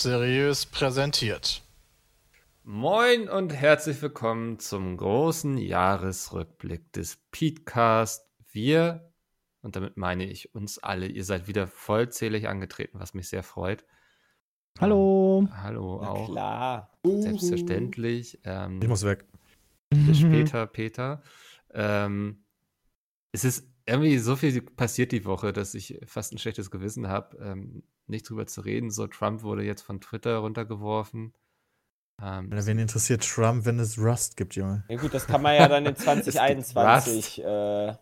Seriös präsentiert. Moin und herzlich willkommen zum großen Jahresrückblick des Petecast. Wir, und damit meine ich uns alle, ihr seid wieder vollzählig angetreten, was mich sehr freut. Hallo. Ähm, hallo Na auch. klar. Selbstverständlich. Ähm, Ich muss weg. bis später, Peter. Ähm, es ist irgendwie so viel passiert die Woche, dass ich fast ein schlechtes Gewissen habe, ähm, nicht drüber zu reden. So, Trump wurde jetzt von Twitter runtergeworfen. Ähm, Wen interessiert Trump, wenn es Rust gibt, Junge? Ja gut, das kann man ja dann in 2021 äh,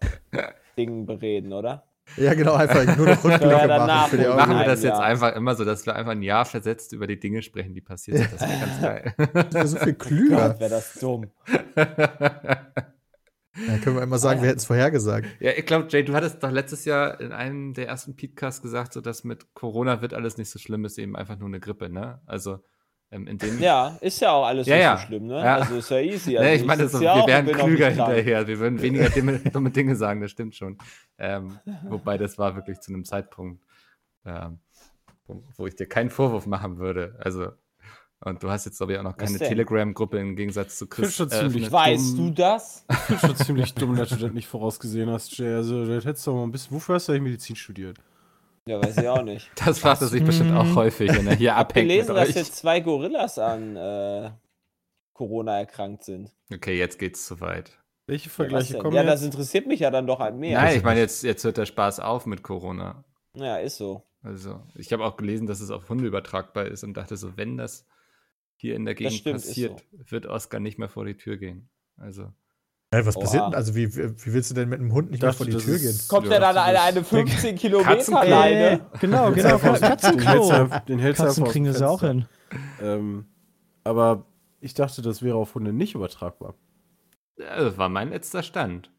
Dingen bereden, oder? Ja, genau, einfach nur noch Rückblicke machen für die. Machen wir das jetzt Jahr. einfach immer so, dass wir einfach ein Jahr versetzt über die Dinge sprechen, die passiert sind. Das wäre ganz geil. Das wäre so viel klüger. Gott, wäre das dumm. Dann können wir immer sagen, wir hätten es vorhergesagt. ja, ich glaube, Jay, du hattest doch letztes Jahr in einem der ersten Podcasts gesagt, so dass mit Corona wird alles nicht so schlimm, ist eben einfach nur eine Grippe, ne? Also ähm, in dem Ja, ist ja auch alles Ja, nicht ja. so schlimm, ne? Ja. Also ist ja easy. Also ich meine, so, ja wir wären klüger hinterher. Wir würden weniger dumme, dumme Dinge sagen, das stimmt schon. Ähm, wobei das war wirklich zu einem Zeitpunkt, ähm, wo, wo ich dir keinen Vorwurf machen würde. Also, und du hast jetzt, glaube ich, auch noch keine? Telegram-Gruppe im Gegensatz zu Chris. schon ziemlich eröffnet. Weißt du das? Ich finde schon ziemlich dumm, dass du das nicht vorausgesehen hast, Jay. Also, das hättest du doch mal ein bisschen. Wofür hast du eigentlich Medizin studiert? Ja, weiß ich auch nicht. Das fragt er sich bestimmt auch häufig, wenn er hier abhängt mit gelesen, dass jetzt zwei Gorillas an äh, Corona erkrankt sind. Okay, jetzt geht's zu weit. Welche Vergleiche denn? kommen Ja, das jetzt? interessiert mich ja dann doch an mehr. Nein, ich meine, jetzt, jetzt hört der Spaß auf mit Corona. Ja, ist so. Also, ich habe auch gelesen, dass es auf Hunde übertragbar ist und dachte so, wenn das hier in der Gegend stimmt, passiert, wird Oscar nicht mehr vor die Tür gehen. Also, Ja, was Oha. passiert denn? Also, wie, wie willst du denn mit einem Hund nicht mehr Dachte, vor die das Tür ist- gehen? Kommt Ja, ja dann das eine, eine 15 Kilometer Katzenklo. Leine? Genau, genau. Hältst Katzenklo. den hältst Katzen kriegen das ja auch hin. Ähm, aber ich dachte, das wäre auf Hunde nicht übertragbar. das war mein letzter Stand.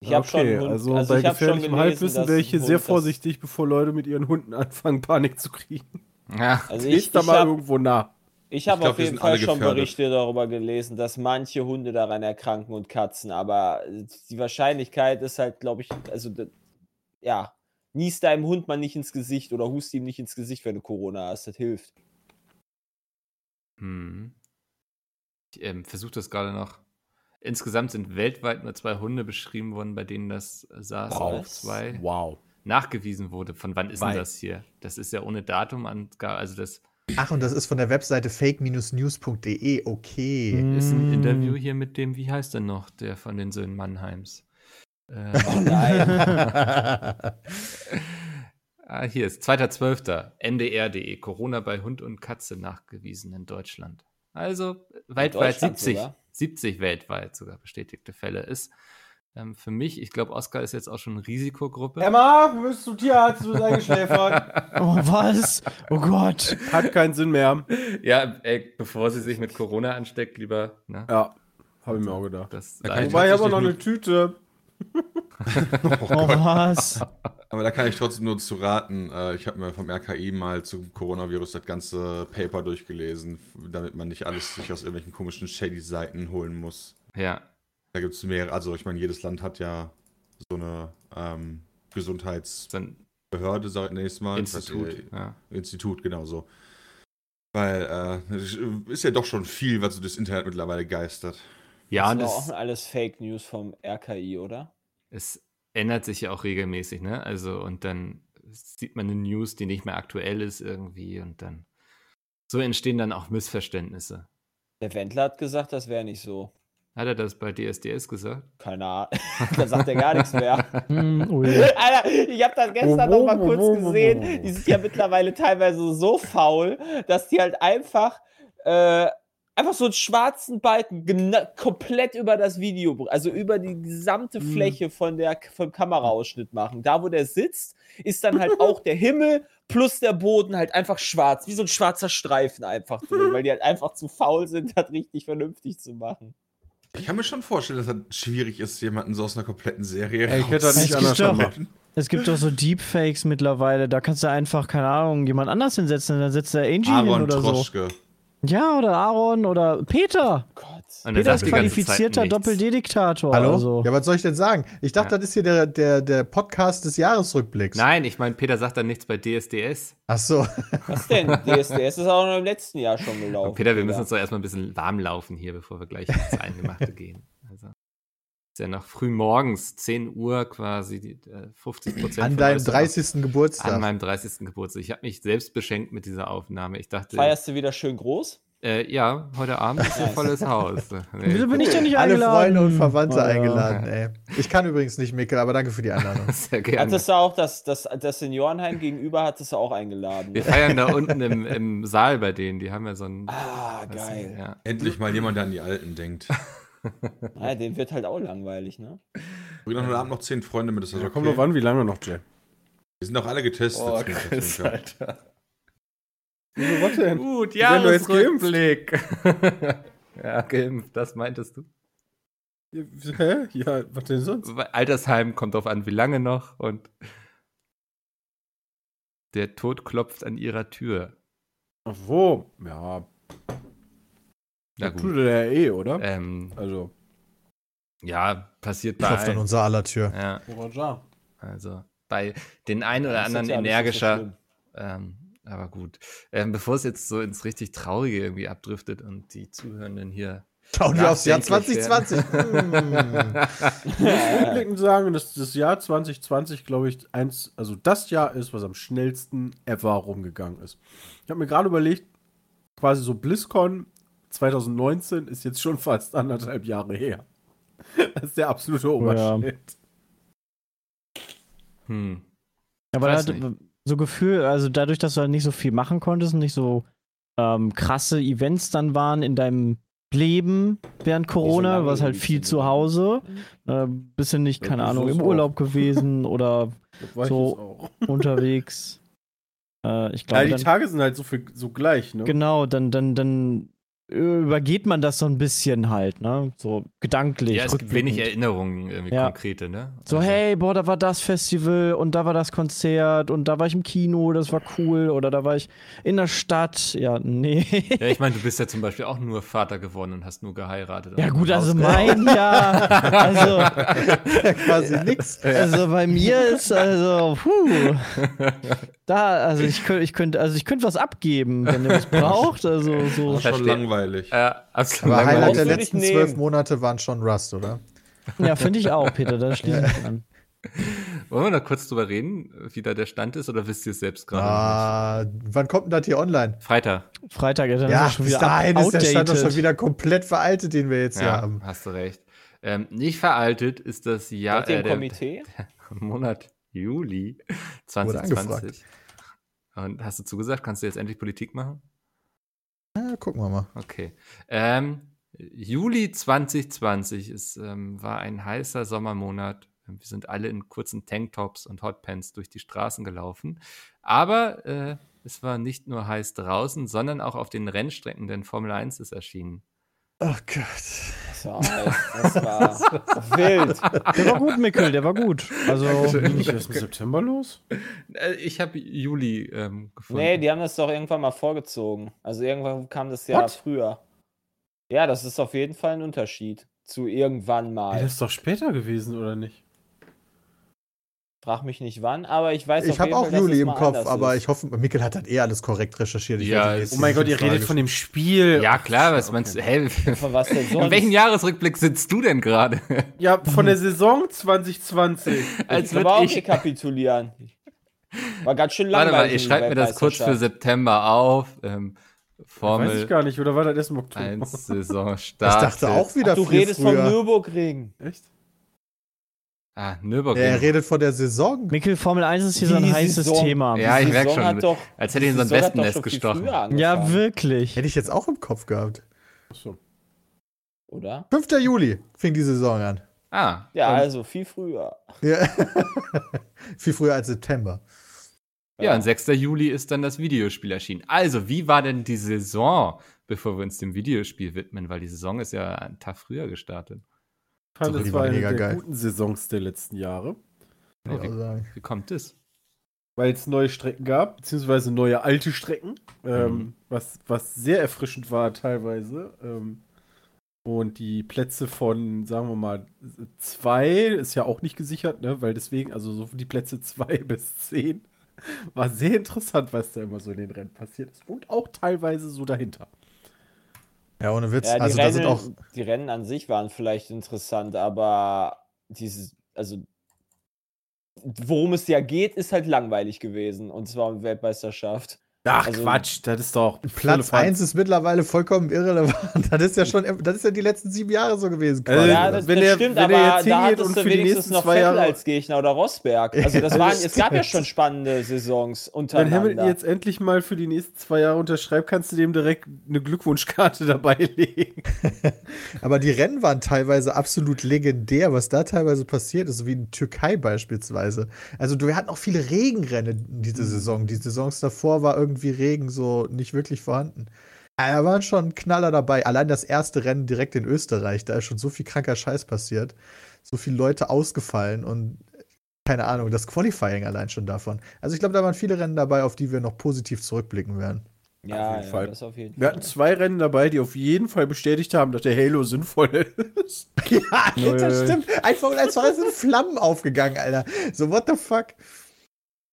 Ich habe schon einen Hund, also, also bei ich hab schon gefährlichem gelesen, Halbwissen wäre ich hier sehr das- vorsichtig, bevor Leute mit ihren Hunden anfangen, Panik zu kriegen. Ja, Also ich, Ist da ich mal habe irgendwo nah. Ich hab glaub, auf jeden Fall schon. Berichte darüber gelesen, dass manche Hunde daran erkranken und Katzen, aber die Wahrscheinlichkeit ist halt, glaube ich, also ja, niest deinem Hund mal nicht ins Gesicht oder hust ihm nicht ins Gesicht, wenn du Corona hast, das hilft. hm. ich ähm, versuche das gerade noch. Insgesamt sind weltweit nur zwei Hunde beschrieben worden, bei denen das SARS-CoV-2 Wow. nachgewiesen wurde. Von wann ist denn Wei. das hier? Das ist ja ohne Datum an, also das Ach, und das ist von der Webseite fake-news.de. Okay. ist ein Mm. Interview hier mit dem, wie heißt denn noch, der von den Söhnen Mannheims? Äh, Oh nein. ah, hier ist 2.12. ndr.de. Corona bei Hund und Katze nachgewiesen in Deutschland. Also weltweit Deutschland 70, sogar? 70 weltweit sogar bestätigte Fälle ist. Ähm, für mich, ich glaube, Oscar ist jetzt auch schon Risikogruppe. Emma, bist du Tierarzt? Du bist eingeschläfert. Oh, was? Oh Gott. Hat keinen Sinn mehr. Ja, ey, bevor sie sich mit Corona ansteckt, lieber. Ne, Ja, habe ich mir auch gedacht. das Da kann ich Wobei, ich habe auch noch eine Tüte. Oh, was? Aber da kann ich trotzdem nur zu raten. Äh, ich habe mir vom RKI mal zum Coronavirus das ganze Paper durchgelesen, damit man nicht alles sich aus irgendwelchen komischen shady Seiten holen muss. ja, Da gibt es mehrere, also ich meine, jedes Land hat ja so eine ähm, Gesundheitsbehörde, sag ich nächstes Mal. Ich weiß Institut. nicht, Ja. Institut, genau so. Weil äh, es ist ja doch schon viel, was so durchs Internet mittlerweile geistert. Ja, und das ist auch alles Fake News vom RKI, oder? es ändert sich ja auch regelmäßig, ne? Also, und dann sieht man eine News, die nicht mehr aktuell ist irgendwie und dann so entstehen dann auch Missverständnisse. Der Wendler hat gesagt, das wäre nicht so. Hat er das bei DSDS gesagt? Keine Ahnung. da sagt er gar nichts mehr. Hm, ui. Alter, ich habe das gestern noch mal kurz gesehen. Die sind ja mittlerweile teilweise so faul, dass die halt einfach, äh, einfach so einen schwarzen Balken komplett über das Video, also über die gesamte Fläche von der, vom Kameraausschnitt machen. Da, wo der sitzt, ist dann halt auch der Himmel plus der Boden halt einfach schwarz, wie so ein schwarzer Streifen einfach drin, weil die halt einfach zu faul sind, das richtig vernünftig zu machen. Ich kann mir schon vorstellen, dass das schwierig ist, jemanden so aus einer kompletten Serie Ey, ich hätte das Es nicht gibt anders doch-. Es gibt doch so Deepfakes mittlerweile. Da kannst du einfach, keine Ahnung, jemand anders hinsetzen. Dann setzt der Angie hin Aaron oder Troschke. so. Ja, oder Aaron oder Peter. Gott. Und er Peter ist qualifizierter nichts. Doppeldediktator. Hallo? Also. Ja, was soll ich denn sagen? Ich dachte, Ja. das ist hier der, der, der Podcast des Jahresrückblicks. Nein, ich meine, Peter sagt dann nichts bei DSDS. Ach so. Was denn? DSDS ist auch noch im letzten Jahr schon gelaufen. Peter, wir müssen uns doch erstmal ein bisschen warm laufen hier, bevor wir gleich ins Eingemachte gehen. Also, ist ja noch früh morgens, 10 Uhr quasi, die, äh, 50 Prozent. An deinem 30. An Geburtstag. meinem 30. Geburtstag. Ich habe mich selbst beschenkt mit dieser Aufnahme. Ich dachte, Feierst du wieder schön groß? Äh, ja, heute Abend ist ein volles Haus. Nee. Wieso bin ich denn nicht Alle eingeladen? Freunde und Verwandte Oh, ja. eingeladen, ey. Ich kann übrigens nicht, Mikkel, aber danke für die Einladung. Sehr gerne. Hattest du auch das, das, das Seniorenheim gegenüber, hattest du auch eingeladen. Wir feiern da unten im, im Saal bei denen. Die haben ja so ein. Ah, geil. Ja. Endlich mal jemand, der an die Alten denkt. Ja, dem wird halt auch langweilig, ne? Bring doch heute Abend noch zehn Freunde mit, ist das Ja, okay? kommt drauf an, wie lange noch, Jay. Wir sind auch alle getestet. Oh, Chris. Alter. Wieso, was denn? Gut, Jahresrückblick. ja, geimpft, das meintest du. Hä? Ja, was denn sonst? Altersheim kommt drauf an, wie lange noch und der Tod klopft an ihrer Tür. Ach wo? Ja, Na tut gut. er ja eh, oder? Ähm, Also, ja, passiert bei Klopft an unser aller Tür. Ja, also bei den einen oder anderen so energischer. schlimm. ähm, aber gut. Ähm, bevor es jetzt so ins richtig Traurige irgendwie abdriftet und die Zuhörenden hier. Schauen wir aufs Jahr Nachdenklich 2020. Hm. Rückblickend sagen, dass das Jahr 2020, glaube ich, eins, also das Jahr ist, was am schnellsten ever rumgegangen ist. Ich habe mir gerade überlegt, quasi so BlizzCon 2019 ist jetzt schon fast anderthalb Jahre her. Das ist der absolute Oberschnitt. Hm. Aber Weiß da, nicht. So Gefühl, also dadurch, dass du halt nicht so viel machen konntest und nicht so ähm, krasse Events dann waren in deinem Leben während Corona, du warst halt viel zu die? Hause, äh, bisschen nicht, Ja, keine so Ahnung, im auch. Urlaub gewesen oder So. auch. unterwegs. Äh, ich Ja, glaube, die dann, Tage sind halt so, viel, so gleich, ne? genau, dann, dann, dann übergeht man das so ein bisschen halt, ne? So gedanklich. Ja, es gibt wenig. Erinnerungen, irgendwie Ja. konkrete, ne? So, Also- hey, boah, da war das Festival und da war das Konzert und da war ich im Kino, das war cool oder da war ich in der Stadt. Ja, nee. Ja, ich meine, du bist ja zum Beispiel auch nur Vater geworden und hast nur geheiratet. Ja, und gut, also mein Jahr. Also, Quasi nix. also bei mir ist, also, puh. Da, also ich könnte, ich könnte, also ich könnte was abgeben, wenn ihr was braucht. Also so. Das ist schon Verstehe. Langweilig. Äh, absolut Aber Highlight langweilig. der Brauchst du letzten nicht zwölf. Monate waren schon Rust, oder? Ja, finde ich auch, Peter, da schließe ich mich an. Wollen wir da kurz drüber reden, wie da der Stand ist, oder wisst ihr es selbst gerade? Ah, wann kommt denn das hier online? nicht? Freitag. Freitag, ja, dann Ja, ist schon bis wieder dahin ist der Stand doch schon wieder komplett veraltet, den wir jetzt hier Ja, haben. hast du recht. Ähm, nicht veraltet ist das Jahr, Seid ihr äh, der, Komitee? Monat Juli Wurde 2020. Und hast du zugesagt, kannst du jetzt endlich Politik machen? Ja, gucken wir mal. Okay. Ähm, Juli 2020 ist, ähm, war ein heißer Sommermonat. Wir sind alle in kurzen Tanktops und Hotpants durch die Straßen gelaufen. Aber äh, es war nicht nur heiß draußen, sondern auch auf den Rennstrecken, denn Formel 1 ist erschienen. Oh Gott. Das war, das war wild. Der war gut, Mickel, der war gut. Also, Nicht erst im September los? Äh, ich habe Juli ähm, gefunden. Nee, die haben das doch irgendwann mal vorgezogen. Also irgendwann kam das Jahr What? früher. Ja, das ist auf jeden Fall ein Unterschied zu irgendwann Ja, mal. das ist doch später gewesen, oder nicht? Frag mich nicht wann, aber ich weiß Ich habe auch Fall, Juli im mal Kopf, aber ist. ich hoffe, Mikkel hat das eh alles korrekt recherchiert. Ich Ja, Oh mein Gott, in ihr redet von dem Spiel. ja, klar, was Okay. meinst du? Hey, Von was denn in sonst? welchem Jahresrückblick sitzt du denn gerade? Ja, von der Saison 2020. Als ich auch ich. rekapitulieren. War ganz schön Warte langweilig. mal, ich in schreibe der mir das kurz für. September auf. Ähm, Weiß ich Formel gar nicht, oder war das erst im Oktober? 1 Saison Ich dachte auch wieder Ach, du redest vom früher. Nürburgring. Echt? Ah, Ja, Nürburgring. er redet von der Saison. Mickel, Formel 1 ist hier so ein Die heißes Saison. Thema. Ja, ich Die merk Saison schon, hat Doch, als hätte ich in die so ein Wespennest gestochen. Ja, wirklich. Hätte ich jetzt auch im Kopf gehabt. Achso. Oder? 5. Juli fing die Saison an. Ah, Ja, und, also viel früher. Ja. viel früher als September. ja, und 6. Juli ist dann das Videospiel erschienen. Also, wie war denn die Saison, bevor wir uns dem Videospiel widmen? Weil die Saison ist ja einen Tag früher gestartet. Fand, das die war eine der geil. guten Saisons der letzten Jahre. muss wie, wie kommt es? Weil es neue Strecken gab, beziehungsweise neue alte Strecken, ähm, Mhm. was, was sehr erfrischend war teilweise. Ähm, Und die Plätze von, sagen wir mal, zwei ist ja auch nicht gesichert, ne? Weil deswegen, also so die Plätze zwei bis zehn war sehr interessant, was da immer so in den Rennen passiert ist. Und auch teilweise so dahinter. Ja, ohne Witz. Ja, die, also Rennen, auch. die Rennen an sich waren vielleicht interessant, aber dieses, also worum es ja geht, ist halt langweilig gewesen. Und zwar um Weltmeisterschaft. Ach, Also- Quatsch, das ist doch. Platz Firlefanz. 1 ist mittlerweile vollkommen irrelevant. Das ist ja schon, das ist ja die letzten sieben Jahre so gewesen. Äh, quasi. Ja, das, wenn das er- stimmt, wenn er aber jetzt da hattest und du für die wenigstens nächsten noch zwei Vettel Jahre- als Gegner oder Rosberg. Also das waren, es gab ja schon spannende Saisons Wenn untereinander. Hamilton jetzt endlich mal für die nächsten zwei Jahre unterschreibt, kannst du dem direkt eine Glückwunschkarte dabei legen. Aber die Rennen waren teilweise absolut legendär, was da teilweise passiert ist, wie in Türkei beispielsweise. Also wir hatten auch viele Regenrennen diese Saison. Die Saisons davor war irgendwie Regen so nicht wirklich vorhanden. Aber Da waren schon Knaller dabei. Allein das erste Rennen direkt in Österreich, da ist schon so viel kranker Scheiß passiert. So viele Leute ausgefallen und keine Ahnung, das Qualifying allein schon davon. Also ich glaube, da waren viele Rennen dabei, auf die wir noch positiv zurückblicken werden. ja, Auf jeden ja, Fall. das auf jeden Wir hatten zwei Rennen dabei, die auf jeden Fall bestätigt haben, dass der Halo sinnvoll ist. Ja, das stimmt. Einfach und als war es in Flammen aufgegangen, Alter. So, what the fuck?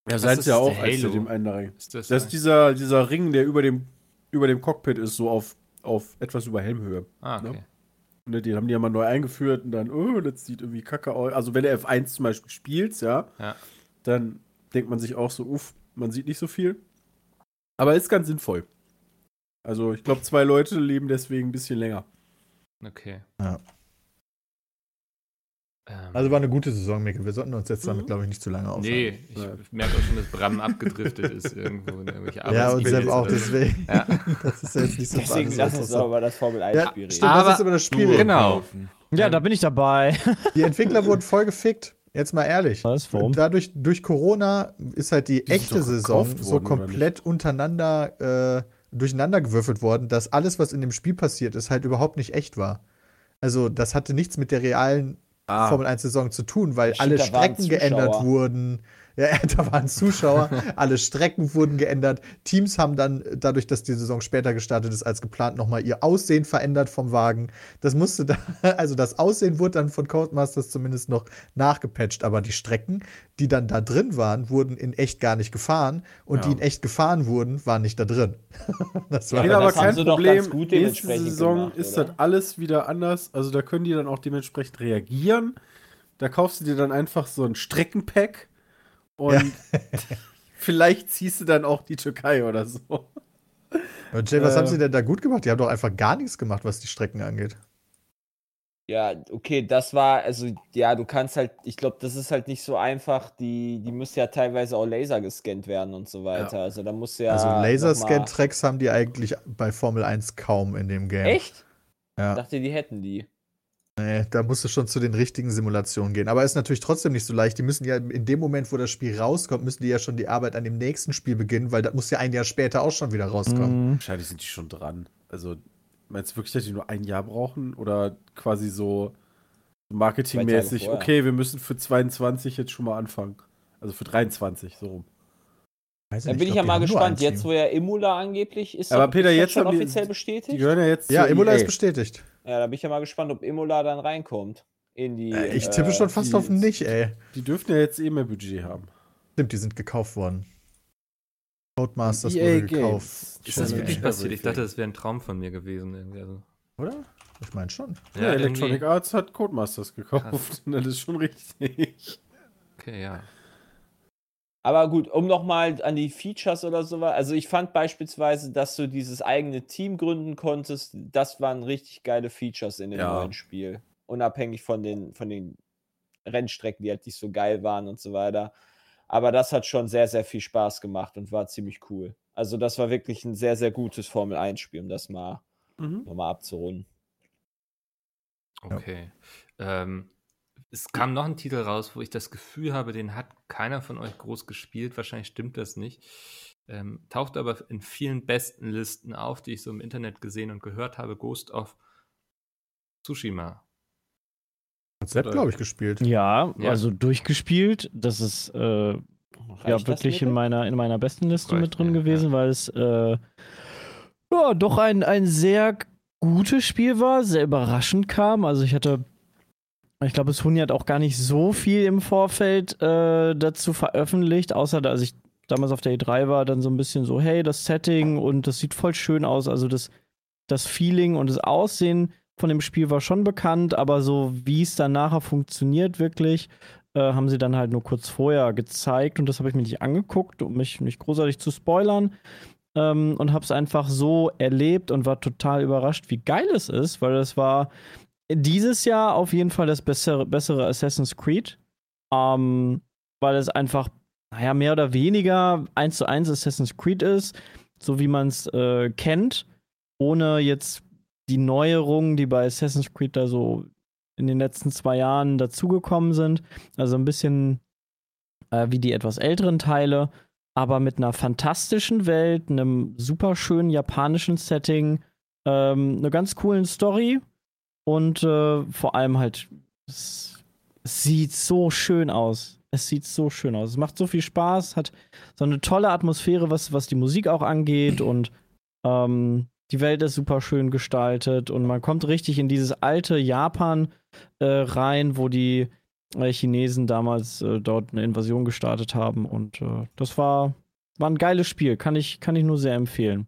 Ja, seid ja auch, als dem einen da rein. Ist das, Das ist dieser, dieser Ring, der über dem, über dem Cockpit ist, so auf, auf etwas über Helmhöhe. ah, okay. ne? Ne, den haben die ja mal neu eingeführt und dann, oh, das sieht irgendwie kacke aus. Also wenn du F1 zum Beispiel spielst, ja, Ja. dann denkt man sich auch so, uff, man sieht nicht so viel. Aber ist ganz sinnvoll. Also ich glaube, zwei Leute leben deswegen ein bisschen länger. Okay. Ja. Ähm, Also war eine gute Saison, Mikkel. Wir sollten uns jetzt damit, Mhm. glaube ich, nicht zu lange aufhalten. nee, ich Ja. merke auch schon, dass Bram abgedriftet ist irgendwo in irgendwelche Ja, und Sepp auch, so. deswegen. Ja. Das ist ja jetzt nicht so Deswegen lass uns doch über das Formel 1 Ja, stimmt, reden. Aber- lass uns über das Spiel reden. Genau. Ja, da bin ich dabei. Die Entwickler wurden voll gefickt. Jetzt mal ehrlich. Was? Warum? Dadurch, durch Corona ist halt die, Die echte Saison so worden, oder komplett untereinander äh, durcheinander gewürfelt worden, dass alles, was in dem Spiel passiert ist, halt überhaupt nicht echt war. Also, das hatte nichts mit der realen Ah, Formel 1 Saison zu tun, weil Stimmt, alle Strecken geändert wurden. Ja, da waren Zuschauer, alle Strecken wurden geändert. Teams haben dann, dadurch, dass die Saison später gestartet ist als geplant, nochmal ihr Aussehen verändert vom Wagen. Das musste da, also das Aussehen wurde dann von Codemasters zumindest noch nachgepatcht, aber die Strecken, die dann da drin waren, wurden in echt gar nicht gefahren und Ja. die in echt gefahren wurden, waren nicht da drin. das war Ja, Geht aber das kein Problem. gut Nächste Saison gemacht, ist oder? das alles wieder anders. Also da können die dann auch dementsprechend reagieren. Da kaufst du dir dann einfach so ein Streckenpack und vielleicht ziehst du dann auch die Türkei oder so. Und Jay, was Äh. haben sie denn da gut gemacht? Die haben doch einfach gar nichts gemacht, was die Strecken angeht. Ja, okay, das war, also, ja, du kannst halt, ich glaube, das ist halt nicht so einfach. Die, die müssen ja teilweise auch laser gescannt werden und so weiter. Also, da muss ja. also Laserscan-Tracks haben die eigentlich bei Formel 1 kaum in dem Game. Echt? Ich Ja. dachte, die hätten die. Nee, da musst du schon zu den richtigen Simulationen gehen. Aber ist natürlich trotzdem nicht so leicht. Die müssen ja in dem Moment, wo das Spiel rauskommt, müssen die ja schon die Arbeit an dem nächsten Spiel beginnen, weil das muss ja ein Jahr später auch schon wieder rauskommen. Mhm. Wahrscheinlich sind die schon dran. Also meinst du wirklich, dass die nur ein Jahr brauchen? Oder quasi so marketingmäßig, okay, wir müssen für 22 jetzt schon mal anfangen. Also für 23, so rum. Weiß Da nicht, bin ich glaub, ja die mal gespannt. Jetzt, wo ja Imola angeblich ist, Aber doch- Peter, ist jetzt schon haben die- offiziell Die bestätigt. gehören ja jetzt Ja, Imola EA. ist bestätigt. Ja, da bin ich ja mal gespannt, ob Imola dann reinkommt. In die. Äh, Ich tippe äh, schon fast die- auf nicht, ey. Die dürften ja jetzt eh mehr Budget haben. Stimmt, die sind gekauft worden. Codemasters EA wurde gekauft. Ist das wirklich passiert? Ich dachte, das wäre ein Traum von mir gewesen. Irgendwie. Also, Oder? Ich meine schon. Ja, Electronic irgendwie- Arts hat Codemasters gekauft. Krass. Das ist schon richtig. Okay, ja. Aber gut, um nochmal an die Features oder so Also ich fand beispielsweise, dass du dieses eigene Team gründen konntest. Das waren richtig geile Features in dem Ja. neuen Spiel. Unabhängig von den, von den Rennstrecken, die halt nicht so geil waren und so weiter. Aber das hat schon sehr, sehr viel Spaß gemacht und war ziemlich cool. Also das war wirklich ein sehr, sehr gutes Formel-1-Spiel, um das mal Mhm. nochmal abzurunden. Okay. Ähm, es kam noch ein Titel raus, wo ich das Gefühl habe, den hat keiner von euch groß gespielt. Wahrscheinlich stimmt das nicht. Ähm, taucht aber in vielen besten Listen auf, die ich so im Internet gesehen und gehört habe. Ghost of Tsushima. Hat Sepp, glaube ich, gespielt. Ja, Ja. also durchgespielt. Das ist äh, ja wirklich in meiner, in meiner besten Liste Reicht mit drin mir, gewesen, weil es äh, ja, doch ein, ein sehr gutes Spiel war, sehr überraschend kam. Also ich hatte, ich glaube, Huni hat auch gar nicht so viel im Vorfeld äh, dazu veröffentlicht, außer dass ich damals auf der E3 war, dann so ein bisschen so, hey, das Setting und das sieht voll schön aus. Also das, das Feeling und das Aussehen von dem Spiel war schon bekannt, aber so wie es dann nachher funktioniert wirklich, äh, haben sie dann halt nur kurz vorher gezeigt und das habe ich mir nicht angeguckt, um mich nicht großartig zu spoilern. Ähm, und habe es einfach so erlebt und war total überrascht, wie geil es ist, weil es war dieses Jahr auf jeden Fall das bessere, bessere Assassin's Creed, ähm, weil es einfach, naja, mehr oder weniger eins zu eins Assassin's Creed ist, so wie man es äh, kennt, ohne jetzt die Neuerungen, die bei Assassin's Creed da so in den letzten zwei Jahren dazugekommen sind. Also ein bisschen äh, wie die etwas älteren Teile, aber mit einer fantastischen Welt, einem super schönen japanischen Setting, ähm, einer ganz coolen Story und äh, vor allem halt, es, sieht so schön aus. Es sieht so schön aus. Es macht so viel Spaß, hat so eine tolle Atmosphäre, was, was die Musik auch angeht und ähm, die Welt ist super schön gestaltet und man kommt richtig in dieses alte Japan äh, rein, wo die äh, Chinesen damals äh, dort eine Invasion gestartet haben. Und äh, das war, war ein geiles Spiel. Kann ich, kann ich nur sehr empfehlen.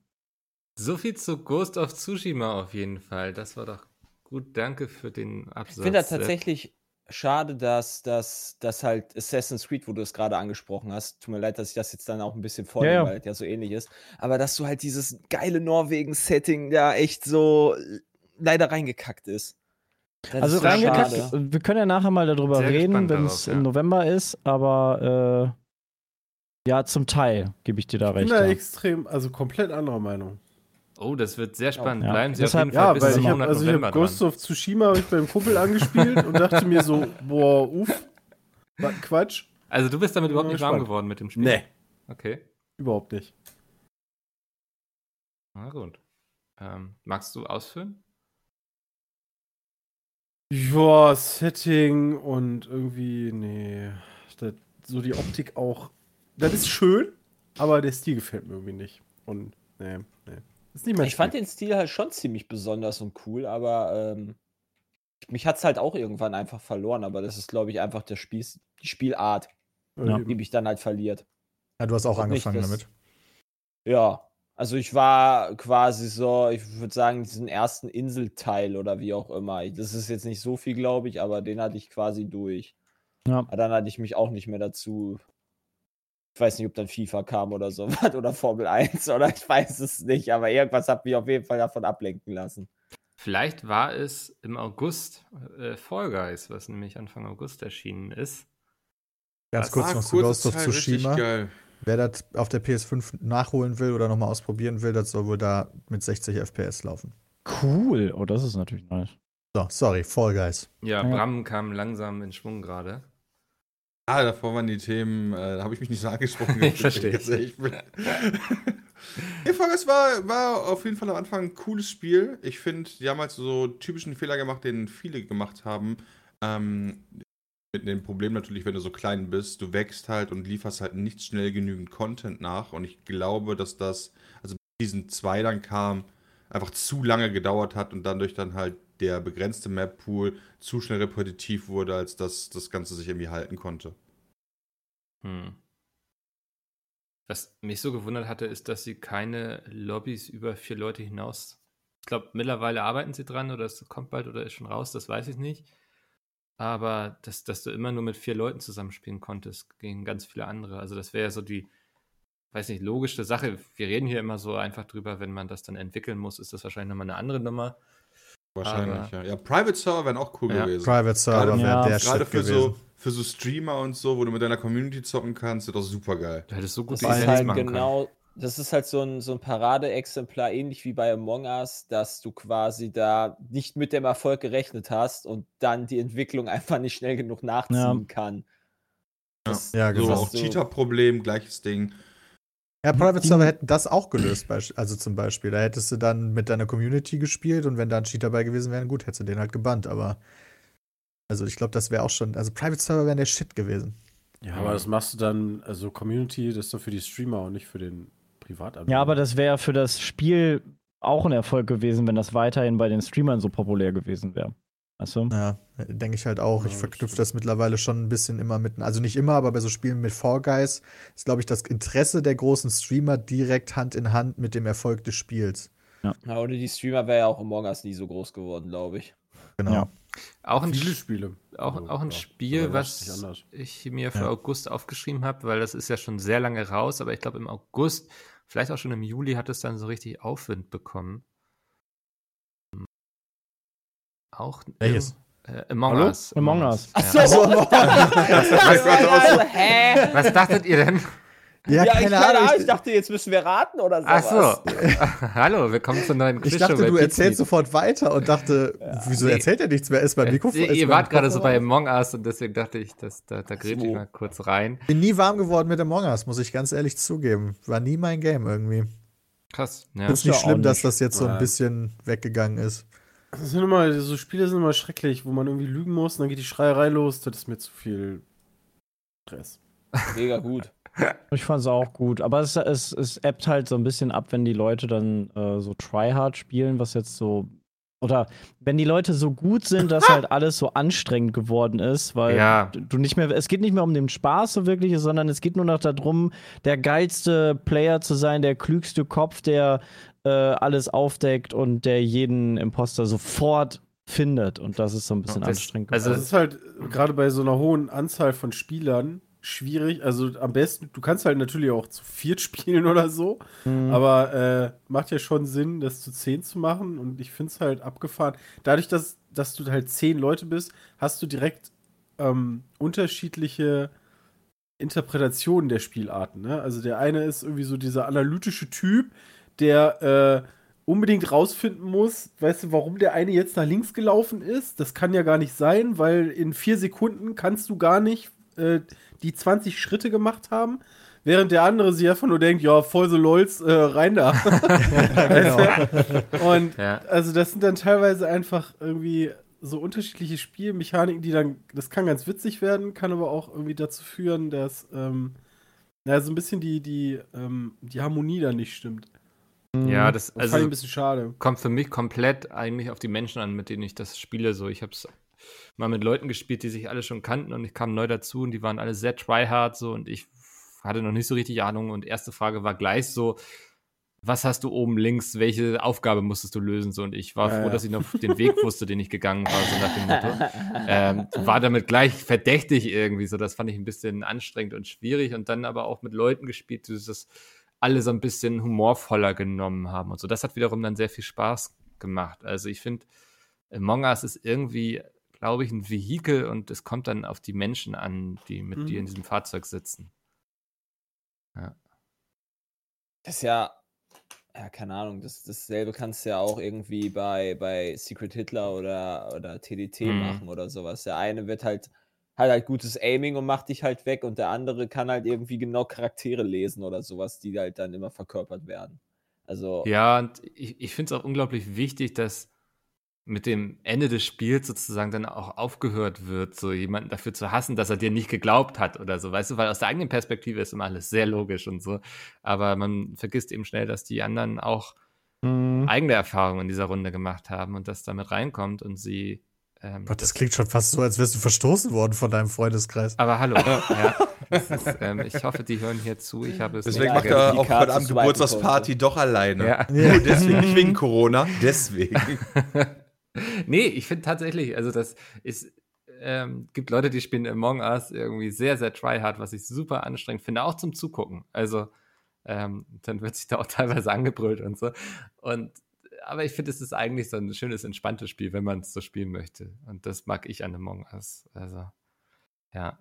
So viel zu Ghost of Tsushima auf jeden Fall. Das war doch gut. Danke für den Absatz. Ich finde das tatsächlich schade, dass, dass, dass halt Assassin's Creed, wo du es gerade angesprochen hast, tut mir leid, dass ich das jetzt dann auch ein bisschen vornehme, Ja, ja. weil es ja so ähnlich ist, aber dass du halt dieses geile Norwegen-Setting da echt so leider reingekackt ist. Das also ist so reingekackt, schade. wir können ja nachher mal darüber Sehr reden, wenn es ja. im November ist, aber äh, ja, zum Teil gebe ich dir da Ich bin recht. da ja. extrem, also komplett anderer Meinung. Oh, das wird sehr spannend. Ja. Bleiben Sie Deshalb- auf jeden Fall Ja, bis weil zum ich habe Monat also ich November hab Ghost of Tsushima hab ich beim Kumpel angespielt und dachte mir so, boah, uff, Quatsch. Also du bist damit überhaupt nicht warm geworden mit dem Spiel? Nee, Okay, überhaupt nicht. na gut. Ähm, magst du ausführen? Ja, Setting und irgendwie, nee, das, so die Optik auch. Das ist schön, aber der Stil gefällt mir irgendwie nicht. Und nee, nee. Ist nicht mein Ich fand Spiel. den Stil halt schon ziemlich besonders und cool, aber ähm, mich hat es halt auch irgendwann einfach verloren, aber das ist, glaube ich, einfach der Spiel, die Spielart, Ja. die mich dann halt verliert. Ja, du hast auch Und nicht angefangen das- damit. Ja, also ich war quasi so, ich würde sagen, diesen ersten Inselteil oder wie auch immer. Das ist jetzt nicht so viel, glaube ich, aber den hatte ich quasi durch. Ja. Aber dann hatte ich mich auch nicht mehr dazu. Ich weiß nicht, ob dann FIFA kam oder so oder Formel 1 oder ich weiß es nicht, aber irgendwas hat mich auf jeden Fall davon ablenken lassen. Vielleicht war es im August äh, Fall Guys, was nämlich Anfang August erschienen ist. Ganz Das kurz noch zu Ghost of Tsushima. Wer das auf der PS5 nachholen will oder nochmal ausprobieren will, das soll wohl da mit 60 FPS laufen. Cool. Oh, das ist natürlich nice. So, sorry, Fall Guys. Ja, Ja. Bram kam langsam in Schwung gerade. Ah, davor waren die Themen, äh, da habe ich mich nicht so angesprochen. Ich verstehe. Ehrlich bin. Ist, war, war auf jeden Fall am Anfang ein cooles Spiel. Ich finde, die haben halt so typischen Fehler gemacht, den viele gemacht haben. Ähm, mit dem Problem natürlich, wenn du so klein bist, du wächst halt und lieferst halt nicht schnell genügend Content nach. Und ich glaube, dass das, also bis Season 2 dann kam, einfach zu lange gedauert hat und dadurch dann halt der begrenzte Map-Pool zu schnell repetitiv wurde, als dass das Ganze sich irgendwie halten konnte. Hm. Was mich so gewundert hatte, ist, dass sie keine Lobbys über vier Leute hinaus. Ich glaube, mittlerweile arbeiten sie dran oder es kommt bald oder ist schon raus, das weiß ich nicht. Aber dass, dass du immer nur mit vier Leuten zusammenspielen konntest, gegen ganz viele andere. Also, das wäre ja so die, weiß nicht, logische Sache. Wir reden hier immer so einfach drüber, wenn man das dann entwickeln muss, ist das wahrscheinlich nochmal eine andere Nummer. Wahrscheinlich, Aber- ja. Ja, Private Server wären auch cool Ja. gewesen. Private Server Gerade- wäre Ja. der Gerade für gewesen. so, für so Streamer und so, wo du mit deiner Community zocken kannst, ist das super geil. Du hättest so Das gute ist halt genau, das ist halt so ein, so ein Paradeexemplar, ähnlich wie bei Among Us, dass du quasi da nicht mit dem Erfolg gerechnet hast und dann die Entwicklung einfach nicht schnell genug nachziehen Ja. kann. Das, Ja, So genau. auch so- Cheater-Problem, gleiches Ding. Ja, Private Server hätten das auch gelöst, also zum Beispiel. Da hättest du dann mit deiner Community gespielt und wenn da ein Cheat dabei gewesen wäre, gut, hättest du den halt gebannt, aber also ich glaube, das wäre auch schon, also Private Server wären der Shit gewesen. Ja, aber das machst du dann, also Community, das ist doch für die Streamer und nicht für den Privatanbieter. Ja, aber das wäre für das Spiel auch ein Erfolg gewesen, wenn das weiterhin bei den Streamern so populär gewesen wäre. Du? Ja, denke ich halt auch. Ja, ich verknüpfe das mittlerweile schon ein bisschen immer mit, also nicht immer, aber bei so Spielen mit Fall Guys ist, glaube ich, das Interesse der großen Streamer direkt Hand in Hand mit dem Erfolg des Spiels. Ja, ohne die Streamer wäre ja auch Among Us nie so groß geworden, glaube ich. Genau. Ja. Auch ein, Viele Spiele. auch, Also, auch ein ja, Spiel, ist was ich mir für Ja. August aufgeschrieben habe, weil das ist ja schon sehr lange raus, aber ich glaube im August, vielleicht auch schon im Juli, hat es dann so richtig Aufwind bekommen. Auch Welches? Äh, Among Hallo? Us. Among Us. Ach Ja. so. Also, also, hä? Was dachtet ihr denn? ja, Ja, keine ich, keine Ahnung. Ahnung, ich dachte, jetzt müssen wir raten oder Ach sowas. so. Hallo, willkommen zur neuen Ich Quizshow dachte, bei du erzählst sofort weiter und dachte, wieso Nee. erzählt er nichts mehr? Ist beim Mikrofon. Ihr, ist ihr wart gerade so bei Mikrofon. Among Us und deswegen dachte ich, dass, da, da grätsche ich mal kurz rein. Bin nie warm geworden mit Among Us, muss ich ganz ehrlich zugeben. War nie mein Game irgendwie. Krass. Ja. ist nicht ja schlimm, dass nicht. das jetzt so ein Ja. bisschen weggegangen ist. Das sind immer, so Spiele sind immer schrecklich, wo man irgendwie lügen muss und dann geht die Schreierei los. Das ist mir zu viel Stress. Mega gut. Ich fand es auch gut, aber es, es, es ebbt halt so ein bisschen ab, wenn die Leute dann äh, so tryhard spielen, was jetzt so. Oder wenn die Leute so gut sind, dass halt alles so anstrengend geworden ist, weil Ja. du nicht mehr, es geht nicht mehr um den Spaß so wirklich, sondern es geht nur noch darum, der geilste Player zu sein, der klügste Kopf, der äh, alles aufdeckt und der jeden Imposter sofort findet. Und das ist so ein bisschen Das- anstrengend. also- Also es ist halt gerade bei so einer hohen Anzahl von Spielern schwierig. Also am besten, du kannst halt natürlich auch zu viert spielen oder so, Mhm. aber äh, macht ja schon Sinn, das zu zehn zu machen und ich finde es halt abgefahren. Dadurch, dass, dass du halt zehn Leute bist, hast du direkt ähm, unterschiedliche Interpretationen der Spielarten. Ne? Also der eine ist irgendwie so dieser analytische Typ, der äh, unbedingt rausfinden muss, weißt du, warum der eine jetzt nach links gelaufen ist. Das kann ja gar nicht sein, weil in vier Sekunden kannst du gar nicht äh, die 20 Schritte gemacht haben. Während der andere sich einfach nur denkt, ja, voll so LOLs, äh, rein da. Du? Und Ja. also das sind dann teilweise einfach irgendwie so unterschiedliche Spielmechaniken, die dann, das kann ganz witzig werden, kann aber auch irgendwie dazu führen, dass ähm, na, so ein bisschen die, die, ähm, die Harmonie dann nicht stimmt. Ja, das Das fand ich ein also bisschen schade. kommt für mich komplett eigentlich auf die Menschen an, mit denen ich das spiele. So, ich habe es mal mit Leuten gespielt, die sich alle schon kannten und ich kam neu dazu und die waren alle sehr tryhard so und ich hatte noch nicht so richtig Ahnung und erste Frage war gleich so, was hast du oben links, welche Aufgabe musstest du lösen so und ich war Ja, froh, ja. dass ich noch den Weg wusste, den ich gegangen war, so nach dem Motto. ähm, war damit gleich verdächtig irgendwie, so das fand ich ein bisschen anstrengend und schwierig und dann aber auch mit Leuten gespielt, die das alle so ein bisschen humorvoller genommen haben und so. Das hat wiederum dann sehr viel Spaß gemacht. Also ich finde, Among Us ist irgendwie, glaube ich, ein Vehikel und es kommt dann auf die Menschen an, die mit Mhm. dir in diesem Fahrzeug sitzen. Das ist ja, ja, keine Ahnung, das, dasselbe kannst du ja auch irgendwie bei, bei Secret Hitler oder, oder TDT Mhm. machen oder sowas. Der eine wird halt, hat halt gutes Aiming und macht dich halt weg und der andere kann halt irgendwie genau Charaktere lesen oder sowas, die halt dann immer verkörpert werden. Also, Ja, und ich, ich finde es auch unglaublich wichtig, dass mit dem Ende des Spiels sozusagen dann auch aufgehört wird, so jemanden dafür zu hassen, dass er dir nicht geglaubt hat oder so, weißt du, weil aus der eigenen Perspektive ist immer alles sehr logisch und so, aber man vergisst eben schnell, dass die anderen auch Mhm. eigene Erfahrungen in dieser Runde gemacht haben und das damit reinkommt und sie ähm, Gott, das klingt schon fast so, als wärst du verstoßen worden von deinem Freundeskreis. aber hallo, ja, ist, ähm, ich hoffe, die hören hier zu, ich habe es Deswegen Ja, macht er auch heute Abend Geburtstagsparty doch alleine. ja. Nur deswegen, nicht wegen Corona, deswegen. nee, ich finde tatsächlich, also das ist, ähm, gibt Leute, die spielen Among Us irgendwie sehr, sehr tryhard, was ich super anstrengend finde, auch zum Zugucken. Also ähm, dann wird sich da auch teilweise angebrüllt und so. Und aber ich finde, es ist eigentlich so ein schönes, entspanntes Spiel, wenn man es so spielen möchte. Und das mag ich an Among Us. Also, ja.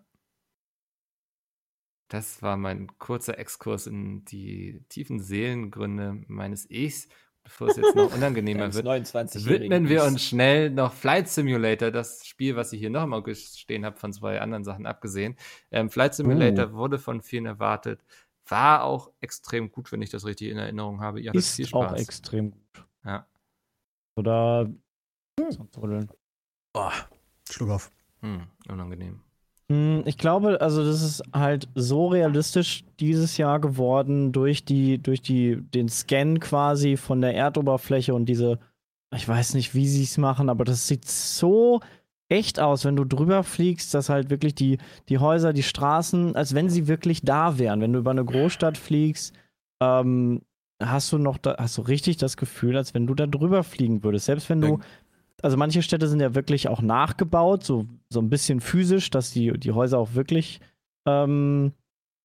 Das war mein kurzer Exkurs in die tiefen Seelengründe meines Ichs, bevor es jetzt noch unangenehmer wird. 29 Widmen wir uns schnell noch Flight Simulator, das Spiel, was ich hier noch im August stehen habe, von zwei anderen Sachen abgesehen. Ähm, Flight Simulator wurde von vielen erwartet, war auch extrem gut, wenn ich das richtig in Erinnerung habe. Ihr Ist viel auch extrem gut. Ja. Oder sonst ruddeln. Schluck auf. Hm, unangenehm. Hm, Ich glaube, also das ist halt so realistisch dieses Jahr geworden durch die, durch die, den Scan quasi von der Erdoberfläche und diese, ich weiß nicht, wie sie es machen, aber das sieht so echt aus, wenn du drüber fliegst, dass halt wirklich die, die Häuser, die Straßen, als wenn sie wirklich da wären. Wenn du über eine Großstadt fliegst, ähm, hast du noch, da, hast du richtig das Gefühl, als wenn du da drüber fliegen würdest. Selbst wenn du, also manche Städte sind ja wirklich auch nachgebaut, so, so ein bisschen physisch, dass die, die Häuser auch wirklich ähm,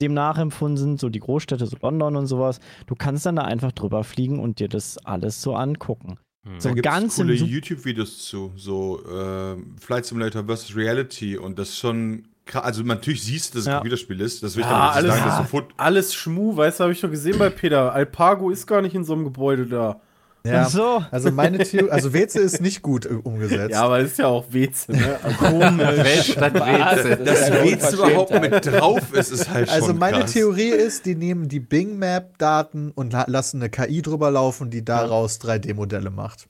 dem nachempfunden sind, so die Großstädte, so London und sowas. Du kannst dann da einfach drüber fliegen und dir das alles so angucken. Hm. So Da ganz coole YouTube-Videos zu, so äh, Flight Simulator vs. Reality und das ist schon. Also natürlich siehst du, dass es ein Ja. Computerspiel ist. Das will ich Ja, damit nicht alles- sagen, dass sofort Alles Schmu, weißt du, habe ich doch gesehen bei Peter. Alpago ist gar nicht in so einem Gebäude da. Ja. So. Also meine Theorie, also WC ist nicht gut äh, umgesetzt. Ja, aber das ist ja auch Weze, ne? Also, Was? Weze. Dass ja Wez überhaupt mit drauf ist, ist halt Also schon meine krass. Theorie ist, die nehmen die Bing Map Daten und la lassen eine KI drüber laufen, die daraus 3D Modelle macht.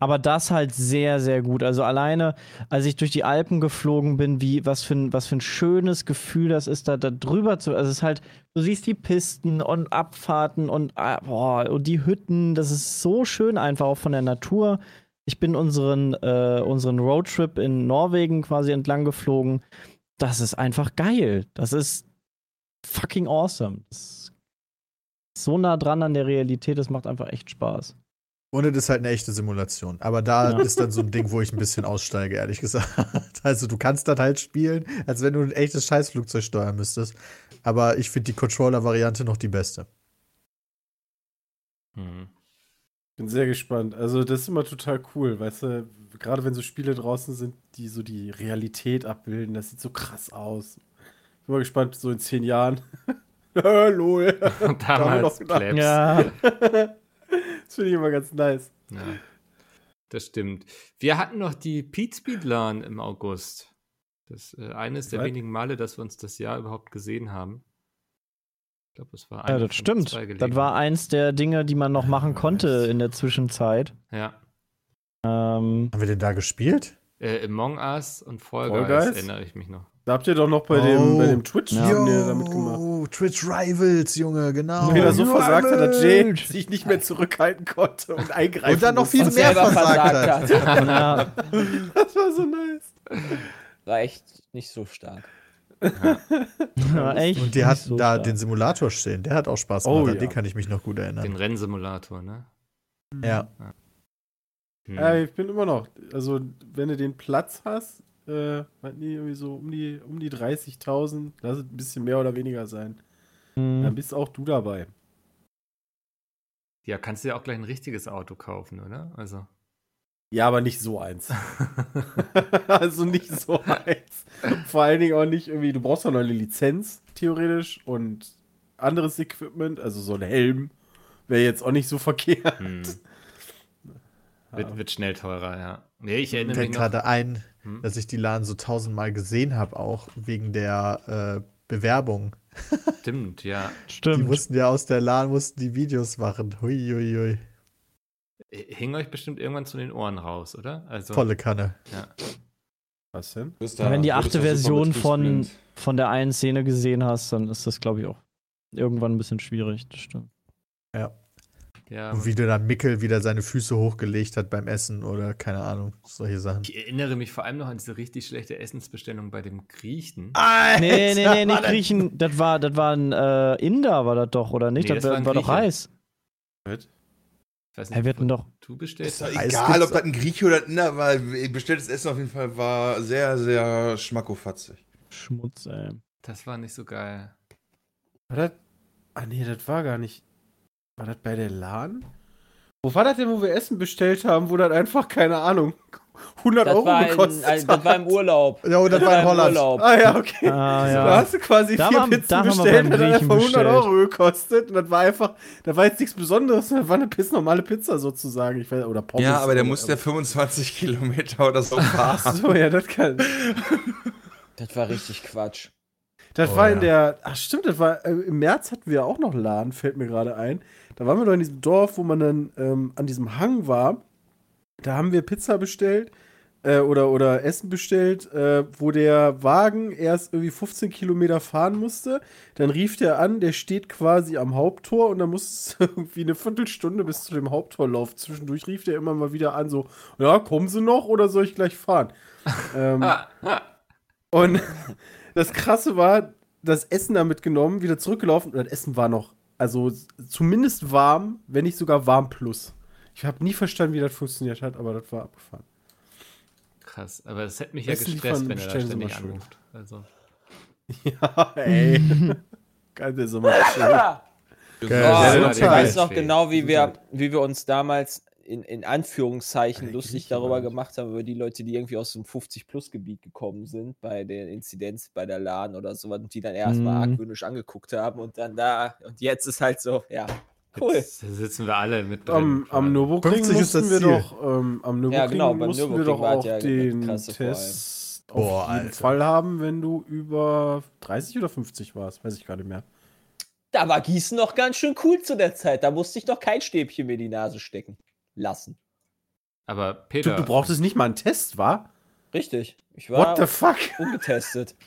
Aber das halt sehr, sehr gut. Also alleine, als ich durch die Alpen geflogen bin, wie, was für ein, was für ein schönes Gefühl das ist, da, da drüber zu. Also es ist halt, du siehst die Pisten und Abfahrten und, ah, boah, und die Hütten, das ist so schön einfach auch von der Natur. Ich bin unseren, äh, unseren Roadtrip in Norwegen quasi entlang geflogen. Das ist einfach geil. Das ist fucking awesome. Das ist so nah dran an der Realität, das macht einfach echt Spaß. Und es ist halt eine echte Simulation. Aber da Ja. ist dann so ein Ding, wo ich ein bisschen aussteige, ehrlich gesagt. Also du kannst dann halt spielen, als wenn du ein echtes Scheißflugzeug steuern müsstest. Aber ich finde die Controller-Variante noch die beste. Hm. bin sehr gespannt. Also, das ist immer total cool, weißt du, gerade wenn so Spiele draußen sind, die so die Realität abbilden, das sieht so krass aus. Bin mal gespannt, so in zehn Jahren. Lol. Und haben wir damals. Plebs. Ja. das finde ich immer ganz nice. Ja, das stimmt. Wir hatten noch die Pete Speed LAN im August. Das äh, eines der wenigen Male, dass wir uns das Jahr überhaupt gesehen haben. Ich glaube, es war Ja, das stimmt. Das war eins der Dinge, die man noch machen konnte in der Zwischenzeit. Ja. Ähm, Haben wir denn da gespielt? Äh, Among Us und Fall, Fall Guys, Guys? erinnere ich mich noch. Da habt ihr doch noch bei Oh. dem, bei dem twitch Ja. turnier da mitgemacht. Yo, Twitch Rivals, Junge, genau. Peter so versagt hat, dass Jay sich nicht mehr zurückhalten konnte und eingreifen Und dann noch viel mehr versagt versagt hat. ja, Das war so nice. War echt nicht so stark. ja, echt. Und die hatten so da stark. den Simulator stehen. Der hat auch Spaß Oh, gemacht. An ja. Den kann ich mich noch gut Den erinnern. Rennsimulator, ne? Ja. Hm. Ja, ich bin immer noch. Also, wenn du den Platz hast, äh, meinten die irgendwie so um die, um die 30.000, lass es ein bisschen mehr oder weniger sein. Dann Hm. bist auch du dabei. Ja, kannst du ja auch gleich ein richtiges Auto kaufen, oder? Also. Ja, aber nicht so eins. also nicht so eins. Vor allen Dingen auch nicht irgendwie, du brauchst doch noch eine Lizenz, theoretisch, und anderes Equipment, also so ein Helm wäre jetzt auch nicht so verkehrt. Hm. Wird, wird schnell teurer, ja. Nee, ich erinnere Fällt mich gerade ein, Hm? dass ich die Laden so tausendmal gesehen habe, auch wegen der äh, Bewerbung. Stimmt, ja. Die Stimmt. mussten ja aus der Laden mussten die Videos machen. Hui, hui, hui. Hing euch bestimmt irgendwann zu den Ohren raus, oder? Also, Volle Kanne. Ja. Was denn? Ja, wenn die achte Version von, von der einen Szene gesehen hast, dann ist das, glaube ich, auch irgendwann ein bisschen schwierig. Das stimmt. ja. Und wie der dann Mickel wieder seine Füße hochgelegt hat beim Essen oder keine Ahnung, solche Sachen. Ich erinnere mich vor allem noch an diese richtig schlechte Essensbestellung bei dem Griechen. Nee, nee, nee, nicht Griechen. Das war, das war ein äh, Inder, war das doch, oder nicht? Nee, das, das war, war doch. Reis. Ich weiß Hey, wir hatten doch- Du bestellt Ist doch egal, ob das ein Grieche oder ein Inder war. Bestelltes Essen auf jeden Fall war sehr, sehr schmackofatzig. Schmutz, ey. Das war nicht so geil. War das? Ah, nee, das war gar nicht. War das bei der LAN? Wo war das denn, wo wir Essen bestellt haben, wo das einfach, keine Ahnung, 100 Das Euro war, in, gekostet also, das war im hat? Urlaub. Ja, und das war in im Holland. Urlaub. Ah ja, okay. Ah, Da ja. hast du quasi Da vier haben- da Pizzen bestellt, beim hat einfach 100 bestellt. Euro gekostet und das war einfach, da war jetzt nichts Besonderes, das war eine piss normale Pizza sozusagen, ich weiß, oder Pommes. Ja, aber der muss ja 25 Kilometer oder so fahren. Ach so, ja, das kann. Das war richtig Quatsch. Das Oh, war ja. in der, ach stimmt, das war, äh, im März hatten wir auch noch Laden, fällt mir gerade ein. Da waren wir doch in diesem Dorf, wo man dann ähm, an diesem Hang war. Da haben wir Pizza bestellt äh, oder, oder Essen bestellt, äh, wo der Wagen erst irgendwie 15 Kilometer fahren musste. Dann rief der an, der steht quasi am Haupttor und dann musste es irgendwie eine Viertelstunde bis zu dem Haupttor laufen. Zwischendurch rief der immer mal wieder an, so, ja, kommen Sie noch oder soll ich gleich fahren? ähm, und das Krasse war, das Essen da mitgenommen, wieder zurückgelaufen und das Essen war noch, also zumindest warm, wenn nicht sogar warm plus. Ich habe nie verstanden, wie das funktioniert hat, aber das war abgefahren. Krass, aber das hätte mich ja Essen gestresst, wenn er da ständig mal schön. anruft. Also, Ja, ey. Geil, der Sommer. Ah, Geil. Ja, ich ja, weiß ja, noch ja. genau, wie wir, wie wir uns damals in, in Anführungszeichen lustig darüber gemacht haben, über die Leute, die irgendwie aus dem 50-Plus-Gebiet gekommen sind, bei der Inzidenz, bei der LAN oder so, und die dann erstmal Mhm. argwöhnisch angeguckt haben und dann da, und jetzt ist halt so, ja, cool. jetzt sitzen wir alle mit drin. Am, am. Nürburgring 50 ist mussten das wir doch, ähm, am Nürburgring Ja, genau, mussten wir doch war auch ja den. Test Boah, auf jeden Alter. Fall haben, wenn du über 30 oder 50 warst, weiß ich gar nicht mehr. Da war Gießen noch ganz schön cool zu der Zeit. Da musste ich noch kein Stäbchen mir in die Nase stecken lassen. Aber Du, Peter, du brauchtest nicht mal einen Test, war? Richtig. Ich war What the fuck? ungetestet.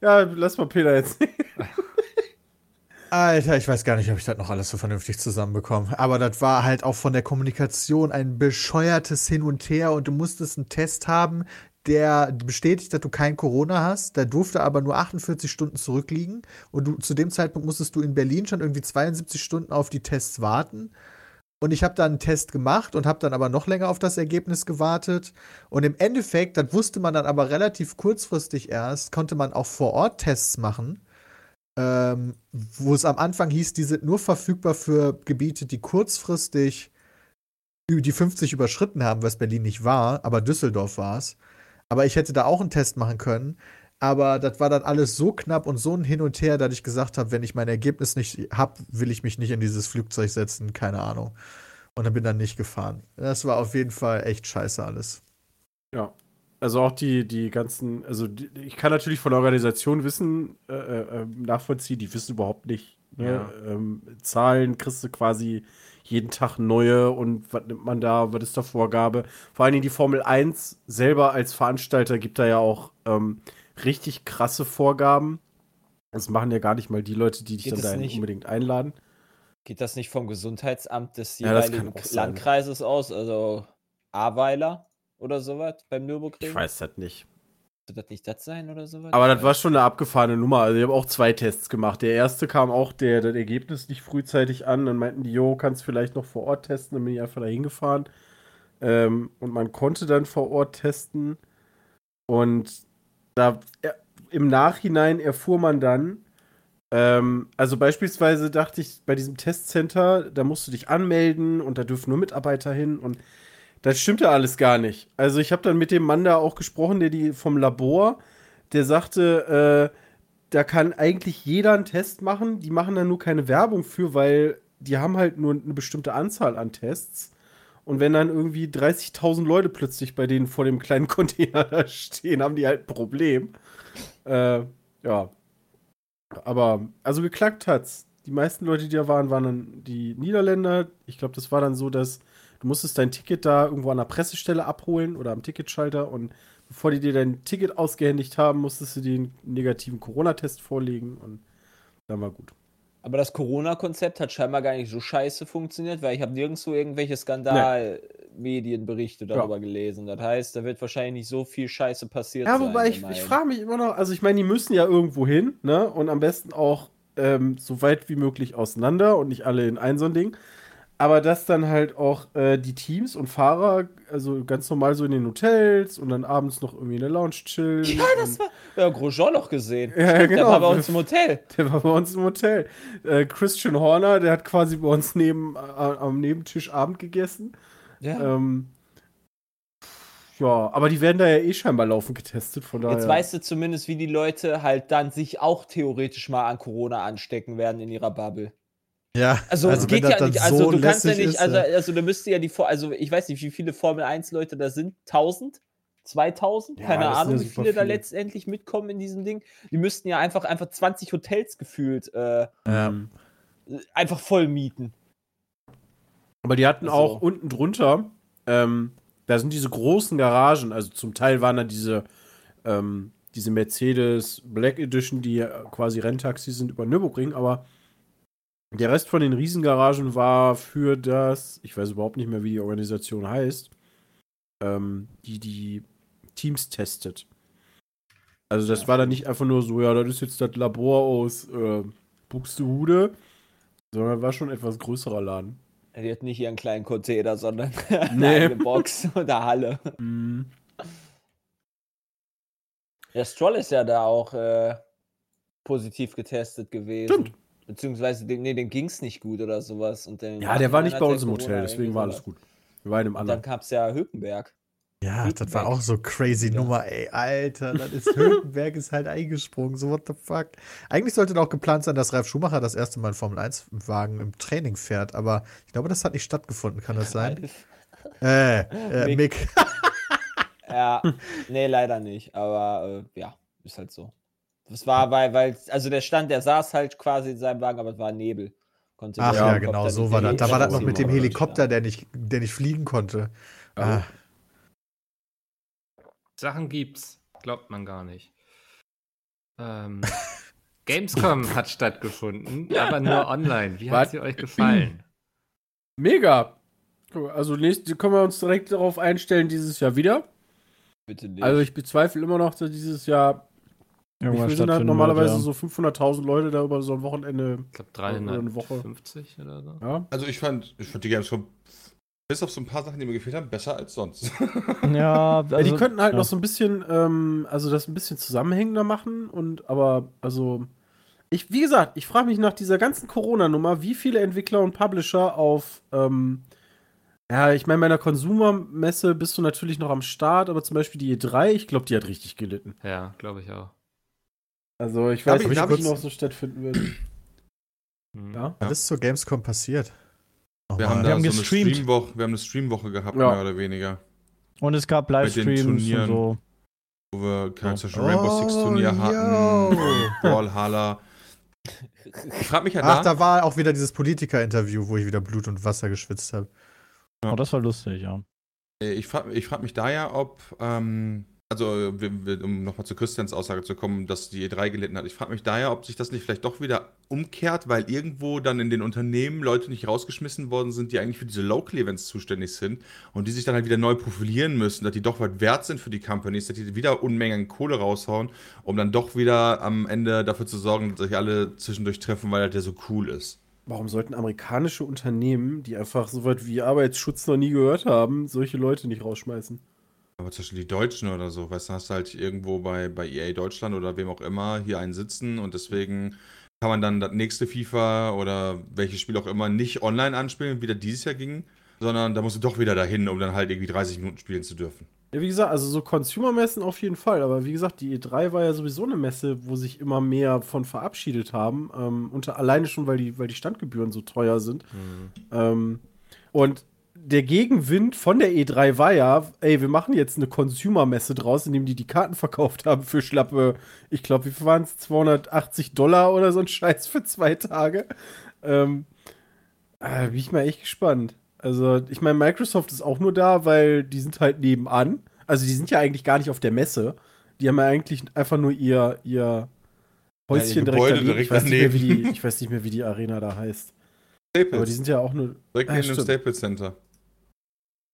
Ja, lass mal Peter jetzt. Alter, ich weiß gar nicht, ob ich das noch alles so vernünftig zusammenbekomme. Aber das war halt auch von der Kommunikation ein bescheuertes Hin und Her und du musstest einen Test haben, der bestätigt, dass du kein Corona hast. Der durfte aber nur 48 Stunden zurückliegen. Und du, zu dem Zeitpunkt musstest du in Berlin schon irgendwie 72 Stunden auf die Tests warten. Und ich habe dann einen Test gemacht und habe dann aber noch länger auf das Ergebnis gewartet. Und im Endeffekt, das wusste man dann aber relativ kurzfristig erst, konnte man auch vor Ort Tests machen ähm, wo es am Anfang hieß, die sind nur verfügbar für Gebiete, die kurzfristig die 50 überschritten haben, was Berlin nicht war, aber Düsseldorf war es. Aber ich hätte da auch einen Test machen können. Aber das war dann alles so knapp und so ein Hin und Her, dass ich gesagt habe, wenn ich mein Ergebnis nicht habe, will ich mich nicht in dieses Flugzeug setzen, keine Ahnung. Und dann bin dann nicht gefahren. Das war auf jeden Fall echt scheiße alles. Ja. Also auch die, die ganzen, also die, ich kann natürlich von der Organisation wissen, äh, äh, nachvollziehen, die wissen überhaupt nicht. Ne? Ja. Ähm, Zahlen kriegst du quasi jeden Tag neue und was nimmt man da, was ist da Vorgabe? Vor allen Dingen die Formel 1 selber als Veranstalter gibt da ja auch ähm, richtig krasse Vorgaben. Das machen ja gar nicht mal die Leute, die dich Geht dann dahin nicht? unbedingt einladen. Geht das nicht vom Gesundheitsamt des Ja, jeweiligen kann auch sein. Landkreises aus? Also Ahrweiler oder sowas beim Nürburgring? Ich weiß das nicht. Sollte das nicht das sein oder sowas? Aber das war schon eine abgefahrene Nummer. Also ich habe auch zwei Tests gemacht. Der erste kam auch der, das Ergebnis nicht frühzeitig an. Dann meinten die, jo, kannst vielleicht noch vor Ort testen. Dann bin ich einfach da hingefahren. Ähm, und man konnte dann vor Ort testen. Und da ja, im Nachhinein erfuhr man dann, ähm, also beispielsweise dachte ich bei diesem Testcenter, da musst du dich anmelden und da dürfen nur Mitarbeiter hin und das stimmte alles gar nicht. Also ich habe dann mit dem Mann da auch gesprochen, der die vom Labor, der sagte, äh, da kann eigentlich jeder einen Test machen. Die machen da nur keine Werbung für, weil die haben halt nur eine bestimmte Anzahl an Tests. Und wenn dann irgendwie 30.000 Leute plötzlich bei denen vor dem kleinen Container da stehen, haben die halt ein Problem. Äh, ja. Aber, also geklackt hat's. Die meisten Leute, die da waren, waren dann die Niederländer. Ich glaube, das war dann so, dass du musstest dein Ticket da irgendwo an der Pressestelle abholen oder am Ticketschalter und bevor die dir dein Ticket ausgehändigt haben, musstest du den negativen Corona-Test vorlegen und dann war gut. Aber das Corona-Konzept hat scheinbar gar nicht so scheiße funktioniert, weil ich habe nirgendwo irgendwelche Skandal-Medienberichte darüber gelesen. Das heißt, da wird wahrscheinlich nicht so viel Scheiße passiert Ja, wobei ich, ich frage mich immer noch, also ich meine, die müssen ja irgendwo hin, ne? Und am besten auch ähm, so weit wie möglich auseinander und nicht alle in ein so ein Ding. Aber dass dann halt auch äh, die Teams und Fahrer, also ganz normal so in den Hotels und dann abends noch irgendwie in der Lounge chillen. Ja, das war. Ja, Grosjean noch gesehen. Ja, Stimmt, genau. Der war bei uns im Hotel. Der war bei uns im Hotel. Äh, Christian Horner, der hat quasi bei uns neben, äh, am Nebentisch Abend gegessen. Ja. Ähm, ja, aber die werden da ja eh scheinbar laufend getestet, von daher. Jetzt weißt du zumindest, wie die Leute halt dann sich auch theoretisch mal an Corona anstecken werden in ihrer Bubble. Ja, Also, es wenn geht ja nicht, also du kannst ja nicht, ist, also, also da müsste ja die, Vor- also ich weiß nicht, wie viele Formel 1 Leute da sind, 1000? 2000? Ja, Keine Ahnung, ja wie viele da viele. letztendlich mitkommen in diesem Ding. Die müssten ja einfach, einfach 20 Hotels gefühlt äh, Ja. einfach voll mieten. Aber die hatten Also- auch unten drunter, ähm, Da sind diese großen Garagen, also zum Teil waren da diese, ähm, diese Mercedes Black Edition, die ja quasi Renntaxis sind über Nürburgring, aber der Rest von den Riesengaragen war für das, ich weiß überhaupt nicht mehr, wie die Organisation heißt, ähm, die die Teams testet. Also das war dann nicht einfach nur so, ja, das ist jetzt das Labor aus äh, Buxtehude, sondern war schon ein etwas größerer Laden. Die hat nicht ihren kleinen Container, sondern Nee. eine Box oder Halle. Mhm. Der Stroll ist ja da auch äh, positiv getestet gewesen. Stimmt. Beziehungsweise, den, nee, den ging es nicht gut oder sowas. Und den Ja, der war nicht bei uns im Hotel, deswegen war alles gut. Wir waren in einem Und dann anderen. gab es ja Hülkenberg. Ja, das war Hülkenberg. auch so crazy Ja. Nummer, ey, Alter, das ist Hülkenberg ist halt eingesprungen, so what the fuck. Eigentlich sollte doch geplant sein, dass Ralf Schumacher das erste Mal einen Formel-1-Wagen im Training fährt, aber ich glaube, das hat nicht stattgefunden, kann das sein? Äh, äh, Mick. Mick. Ja, nee, leider nicht. Aber äh, ja, ist halt so. Das war, weil, weil, also der stand, der saß halt quasi in seinem Wagen, aber es war Nebel. Konnte Ach ja, genau, so war das. Da war das noch mit dem. Helikopter, der nicht, der nicht fliegen konnte. Ah, Sachen gibt's. Glaubt man gar nicht. Ähm, Gamescom hat stattgefunden, aber nur online. Wie hat sie euch gefallen? Mega! Also nächst, können wir uns direkt darauf einstellen, dieses Jahr wieder. Bitte nicht. Also ich bezweifle immer noch, dass dieses Jahr, viel sind halt normalerweise wird, so 500.000 Leute da über so ein Wochenende. Ich glaube Oder eine Woche. 350 oder so. Ja. Also ich fand, ich fand die Gamescom bis auf so ein paar Sachen, die mir gefehlt haben, besser als sonst. Ja, Ja, die also- könnten halt ja. noch so ein bisschen, ähm, also das ein bisschen zusammenhängender machen und aber, also, ich, wie gesagt, ich frage mich nach dieser ganzen Corona-Nummer, wie viele Entwickler und Publisher auf, ähm, ja, ich meine, bei einer Konsumermesse bist du natürlich noch am Start, aber zum Beispiel die E3, ich glaube, die hat richtig gelitten. Ja, glaube ich auch. Also ich weiß ich- nicht, ob ich- noch so stattfinden wird. Hm. Ja. Was ist zur Gamescom passiert? Wir Nochmal. haben Wir da haben so eine gestreamt. Streamwoche, wir haben eine Streamwoche gehabt, Ja. mehr oder weniger. Und es gab Livestreams und so. Wo wir kein Oh. zum Beispiel Rainbow Six Turnier Oh, hatten, yo. Brawlhalla. Ich frage mich ja Ach, da, da war auch wieder dieses Politiker-Interview, wo ich wieder Blut und Wasser geschwitzt habe. Ja. Oh, das war lustig, ja. äh, ich frage ich frag mich da ja, ob, ähm, also um nochmal zu Christians Aussage zu kommen, dass die E3 gelitten hat. Ich frage mich da ja, ob sich das nicht vielleicht doch wieder umkehrt, weil irgendwo dann in den Unternehmen Leute nicht rausgeschmissen worden sind, die eigentlich für diese Local Events zuständig sind und die sich dann halt wieder neu profilieren müssen, dass die doch was wert sind für die Companies, dass die wieder Unmengen Kohle raushauen, um dann doch wieder am Ende dafür zu sorgen, dass sich alle zwischendurch treffen, weil halt der so cool ist. Warum sollten amerikanische Unternehmen, die einfach so weit wie Arbeitsschutz noch nie gehört haben, solche Leute nicht rausschmeißen? Aber zum Beispiel die Deutschen oder so, weißt du, hast du halt irgendwo bei, bei EA Deutschland oder wem auch immer hier einen sitzen und deswegen kann man dann das nächste FIFA oder welches Spiel auch immer nicht online anspielen, wie das dieses Jahr ging, sondern da musst du doch wieder dahin, um dann halt irgendwie 30 Minuten spielen zu dürfen. Ja, wie gesagt, also so Consumer-Messen auf jeden Fall, aber wie gesagt, die E3 war ja sowieso eine Messe, wo sich immer mehr von verabschiedet haben, ähm, unter alleine schon, weil die, weil die Standgebühren so teuer sind. Hm. Ähm, und der Gegenwind von der E3 war ja, ey, wir machen jetzt eine Consumer-Messe draus, indem die die Karten verkauft haben für schlappe, ich glaube, wie viel waren es? 280 Dollar oder so ein Scheiß für zwei Tage. Ähm, äh, bin ich mal echt gespannt. Also, ich meine, Microsoft ist auch nur da, weil die sind halt nebenan. Also, die sind ja eigentlich gar nicht auf der Messe. Die haben ja eigentlich einfach nur ihr, ihr Häuschen ihr direkt, daneben. direkt ich, weiß nicht mehr, wie die, ich weiß nicht mehr, wie die Arena da heißt. Aber die Staples, sind ja auch nur. direkt Ah, neben dem. Staples Center.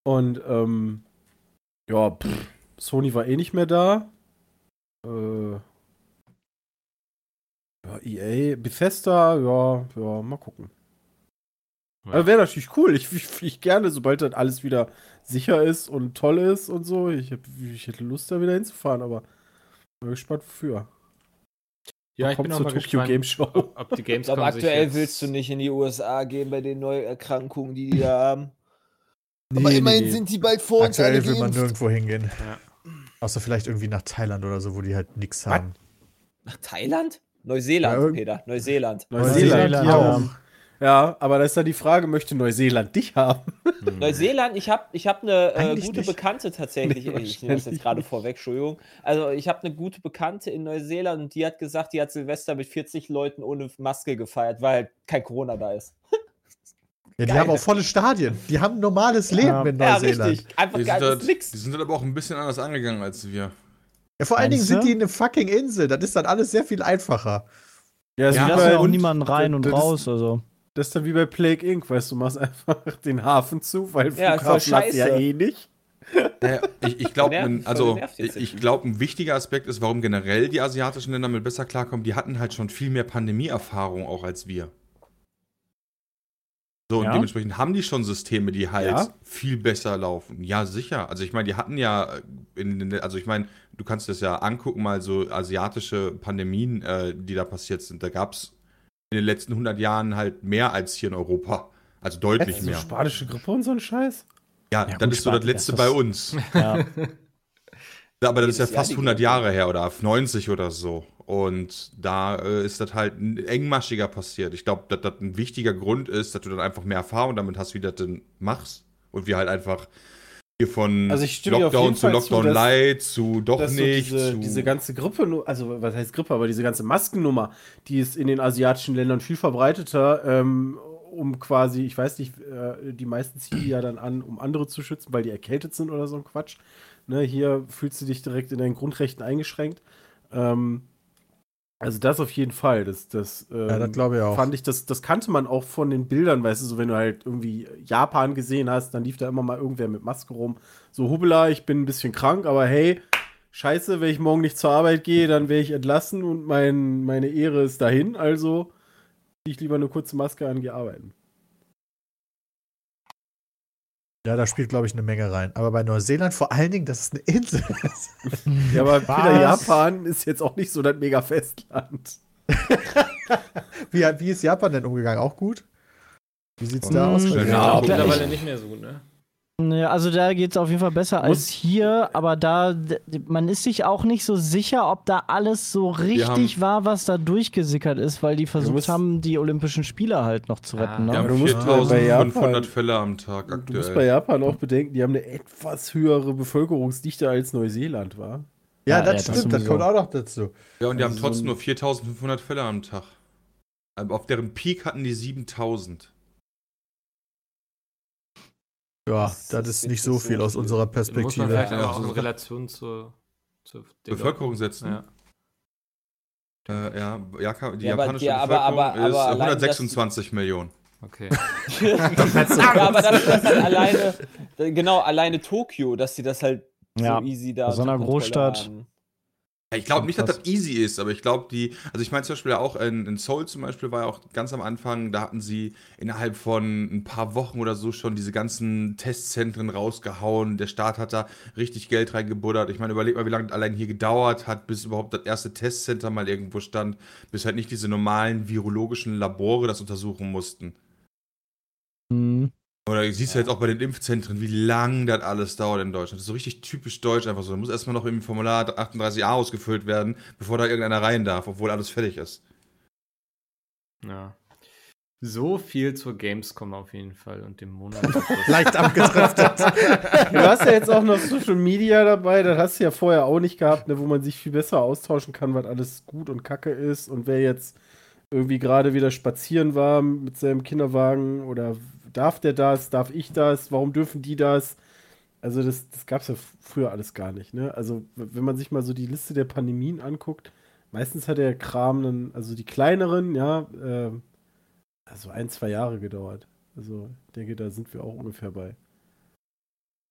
Und, ähm, ja, pff, Sony war eh nicht mehr da. Äh, ja, EA, Bethesda, ja, ja, mal gucken. Ja. Aber wäre natürlich cool. Ich, ich fliege gerne, sobald dann alles wieder sicher ist und toll ist und so. Ich, hab, ich hätte Lust, da wieder hinzufahren, aber bin gespannt, wofür. Ja, ich Kommt bin auch zur mal Tokyo gespannt, Game Show. ob, ob die Ich Gamescom glaube, sich aktuell willst du nicht in die USA gehen bei den Neuerkrankungen, die die da haben. Nee, Aber immerhin nee. sind die bald vor uns alle Aktuell will man nirgendwo hingehen. Ja. Außer vielleicht irgendwie nach Thailand oder so, wo die halt nichts haben. Nach Thailand? Neuseeland, Ja, Peter. Neuseeland. Neuseeland, Neuseeland, ja. ja. Ja, aber da ist dann die Frage, möchte Neuseeland dich haben? Hm. Neuseeland, ich habe ich hab eine äh, gute nicht. Bekannte tatsächlich. Nee, ich nehme das jetzt gerade vorweg, Entschuldigung. Also, ich habe eine gute Bekannte in Neuseeland und die hat gesagt, die hat Silvester mit 40 Leuten ohne Maske gefeiert, weil halt kein Corona da ist. Ja, die Geil. haben auch volle Stadien. Die haben ein normales Leben Ja. in Ja, Neuseeland. richtig. Einfach Die das halt, nix. die sind halt aber auch ein bisschen anders angegangen als wir. Ja, vor allen Dingen sind die eine fucking Insel. Das ist dann alles sehr viel einfacher. Ja, Die ist wie lassen bei- ja auch niemanden rein und das ist- raus. Also. Das ist dann wie bei Plague Inc., weißt du, du machst einfach den Hafen zu, weil Ja, Flughafen du ja eh nicht. Naja, ich, ich glaube, also ich glaube, ein wichtiger Aspekt ist, warum generell die asiatischen Länder mit besser klarkommen. Die hatten halt schon viel mehr Pandemieerfahrung auch als wir. So, und Ja? dementsprechend haben die schon Systeme, die halt Ja? viel besser laufen. Ja, sicher. Also ich meine, die hatten ja in den, also ich meine, du kannst das ja angucken, mal so asiatische Pandemien, äh, die da passiert sind. Da gab es in den letzten 100 Jahren halt mehr als hier in Europa. Also deutlich So mehr. spanische Grippe und so ein Scheiß. Ja, Ja, dann gut, ist so das letzte das bei uns. Ja. Aber das ist ja fast die 100 Grippe. Jahre her oder 90 oder so. Und da äh, ist das halt engmaschiger passiert. Ich glaube, dass das ein wichtiger Grund ist, dass du dann einfach mehr Erfahrung damit hast, wie du das denn machst. Und wir halt einfach hier von Also Lockdown zu Lockdown dass- Light zu doch so nicht. diese, zu diese ganze Grippe, also was heißt Grippe, aber diese ganze Maskennummer, die ist in den asiatischen Ländern viel verbreiteter, ähm, um quasi, ich weiß nicht, äh, die meisten ziehen die ja dann an, um andere zu schützen, weil die erkältet sind oder so ein Quatsch. Ne, hier fühlst du dich direkt in deinen Grundrechten eingeschränkt. Ähm, also das auf jeden Fall. Das, das, ähm, Ja, das glaube ich auch. fand ich, das, das kannte man auch von den Bildern, weißt du, so wenn du halt irgendwie Japan gesehen hast, dann lief da immer mal irgendwer mit Maske rum. So, hubela, ich bin ein bisschen krank, aber hey, scheiße, wenn ich morgen nicht zur Arbeit gehe, dann wäre ich entlassen und mein, meine Ehre ist dahin, also ich lieber eine kurze Maske an, gehe arbeiten. Ja, da spielt, glaube ich, eine Menge rein. Aber bei Neuseeland vor allen Dingen, dass es eine Insel ist. Ja, aber Was? Peter, Japan ist jetzt auch nicht so das mega Festland. Wie, wie ist Japan denn umgegangen? Auch gut? Wie sieht's da Mm, aus? dir? Ja, mittlerweile nicht mehr so gut, ne? Ja, also da geht es auf jeden Fall besser als hier, aber da, man ist sich auch nicht so sicher, ob da alles so richtig haben- war, was da durchgesickert ist, weil die versucht musst- haben, die Olympischen Spiele halt noch zu retten. Ah. ne? Du musst bei 4500 Japan- Fälle am Tag Du musst bei aktuell. Japan auch bedenken, die haben eine etwas höhere Bevölkerungsdichte als Neuseeland war. Ja, Ja, das ja, das stimmt, das sowieso. kommt auch noch dazu. Ja, und die haben Also so trotzdem ein- nur 4500 Fälle am Tag. Aber auf deren Peak hatten die 7000. Ja, Das das, ist nicht so viel aus unserer Muss man Perspektive. vielleicht Ja, auch in Relation zur, zur Bevölkerung setzen. Ja. Äh, ja, Jaka, die Ja, aber- japanische ja, aber- Bevölkerung aber- aber ist allein, 126 Millionen. Okay. ja, aber dafür, dass halt alleine, genau, alleine Tokio, dass sie das halt Ja, so easy da bei so einer Großstadt. haben. Ich glaube nicht, dass das easy ist, aber ich glaube, die, also ich meine zum Beispiel auch in, in Seoul zum Beispiel war ja auch ganz am Anfang, da hatten sie innerhalb von ein paar Wochen oder so schon diese ganzen Testzentren rausgehauen. Der Staat hat da richtig Geld reingebuddert. Ich meine, überleg mal, wie lange das allein hier gedauert hat, bis überhaupt das erste Testcenter mal irgendwo stand, bis halt nicht diese normalen virologischen Labore das untersuchen mussten. Mhm. Oder du siehst ja. jetzt auch bei den Impfzentren, wie lang das alles dauert in Deutschland. Das ist so richtig typisch deutsch einfach so. Da muss erstmal noch im Formular 38a ausgefüllt werden, bevor da irgendeiner rein darf, obwohl alles fertig ist. Ja. So viel zur Gamescom auf jeden Fall und dem Monat. Leicht abgetriftet. Du hast ja jetzt auch noch Social Media dabei, das hast du ja vorher auch nicht gehabt, ne, wo man sich viel besser austauschen kann, was alles gut und kacke ist und wer jetzt irgendwie gerade wieder spazieren war mit seinem Kinderwagen oder darf der das, darf ich das, warum dürfen die das? Also das, das gab es ja früher alles gar nicht, ne? Also wenn man sich mal so die Liste der Pandemien anguckt, meistens hat der Kram dann, also die kleineren, ja, ähm, also ein, zwei Jahre gedauert. Also ich denke, da sind wir auch ungefähr bei.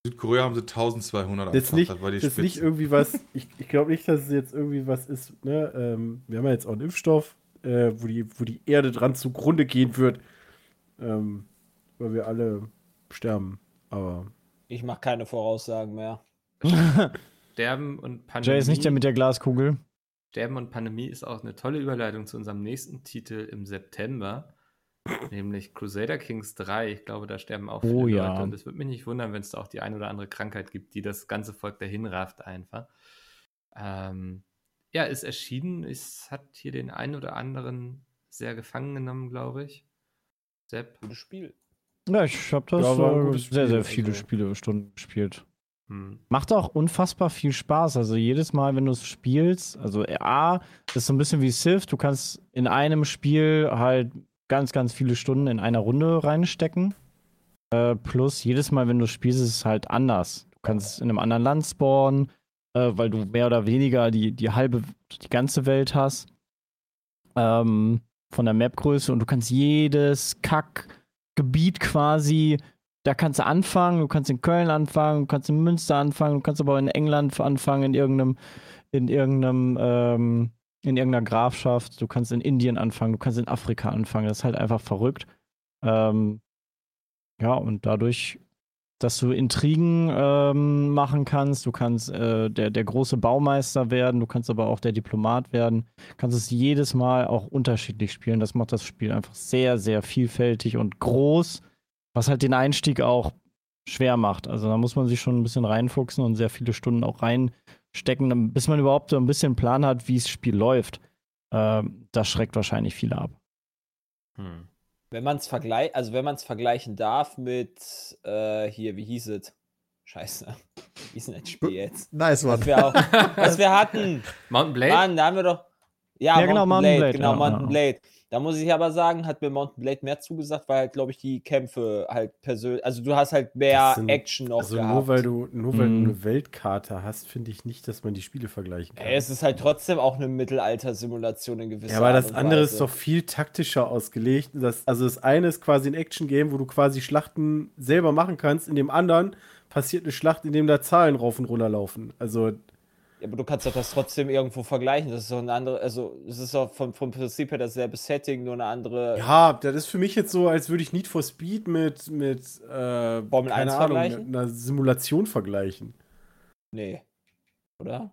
Südkorea haben sie 1200 Das nicht, das war die das ist nicht irgendwie was, ich, ich glaube nicht, dass es jetzt irgendwie was ist, ne? Ähm, wir haben ja jetzt auch einen Impfstoff, äh, wo, die, wo die Erde dran zugrunde gehen wird, ähm, weil wir alle sterben. Aber Ich mache keine Voraussagen mehr. Sterben und Pandemie. Jay ist nicht der mit der Glaskugel. Sterben und Pandemie ist auch eine tolle Überleitung zu unserem nächsten Titel im September, nämlich Crusader Kings 3. Ich glaube, da sterben auch viele Oh ja. Leute und es würde mich nicht wundern, wenn es da auch die ein oder andere Krankheit gibt, die das ganze Volk dahin rafft einfach. Ähm, ja, ist erschienen. Es hat hier den einen oder anderen sehr gefangen genommen, glaube ich. Sepp. Gutes Spiel. Ja, ich habe das Ja, äh, sehr, sehr viele also. Spielestunden gespielt. Hm. Macht auch unfassbar viel Spaß. Also jedes Mal, wenn du es spielst, also A, das ist so ein bisschen wie Civ, du kannst in einem Spiel halt ganz, ganz viele Stunden in einer Runde reinstecken. Äh, plus jedes Mal, wenn du spielst, ist es halt anders. Du kannst in einem anderen Land spawnen, äh, weil du mehr oder weniger die, die halbe, die ganze Welt hast. Ähm, von der Mapgröße und du kannst jedes Kackgebiet quasi, da kannst du anfangen, du kannst in Köln anfangen, du kannst in Münster anfangen, du kannst aber auch in England anfangen, in irgendeinem, in irgendeinem, ähm, in irgendeiner Grafschaft, du kannst in Indien anfangen, du kannst in Afrika anfangen. Das ist halt einfach verrückt. Ähm, ja, und dadurch, dass du Intrigen ähm, machen kannst, du kannst äh, der, der große Baumeister werden, du kannst aber auch der Diplomat werden, kannst es jedes Mal auch unterschiedlich spielen. Das macht das Spiel einfach sehr, sehr vielfältig und groß, was halt den Einstieg auch schwer macht. Also da muss man sich schon ein bisschen reinfuchsen und sehr viele Stunden auch reinstecken, bis man überhaupt so ein bisschen Plan hat, wie das Spiel läuft. Ähm, das schreckt wahrscheinlich viele ab. Hm. Wenn man es vergleicht, also wenn man es vergleichen darf mit äh, hier, wie hieß es? Scheiße. Wie hieß denn das Spiel jetzt? Nice one. Was wir, auch, was wir hatten. Mountain Blade? Mann, da haben wir doch. Ja, Ja, genau, Mountain Blade, Genau, ja, Mountain ja. Blade. Da muss ich aber sagen, hat mir Mountain Blade mehr zugesagt, weil halt, glaube ich, die Kämpfe halt persönlich, also du hast halt mehr sind- Action noch Also gehabt. nur weil du, nur weil Mhm. du eine Weltkarte hast, finde ich nicht, dass man die Spiele vergleichen kann. Ey, es ist halt trotzdem auch eine Mittelalter-Simulation in gewisser ja, aber das andere ist doch viel taktischer ausgelegt. Das, also das eine ist quasi ein Action-Game, wo du quasi Schlachten selber machen kannst. In dem anderen passiert eine Schlacht, in dem da Zahlen rauf und runter laufen. Also Ja, aber du kannst doch das trotzdem irgendwo vergleichen. Das ist doch eine andere, also es ist doch vom, vom Prinzip her dasselbe Setting, nur eine andere. ja, das ist für mich jetzt so, als würde ich Need for Speed mit, mit äh, Formel 1 keine Ahnung, vergleichen? einer Simulation vergleichen. Nee. Oder?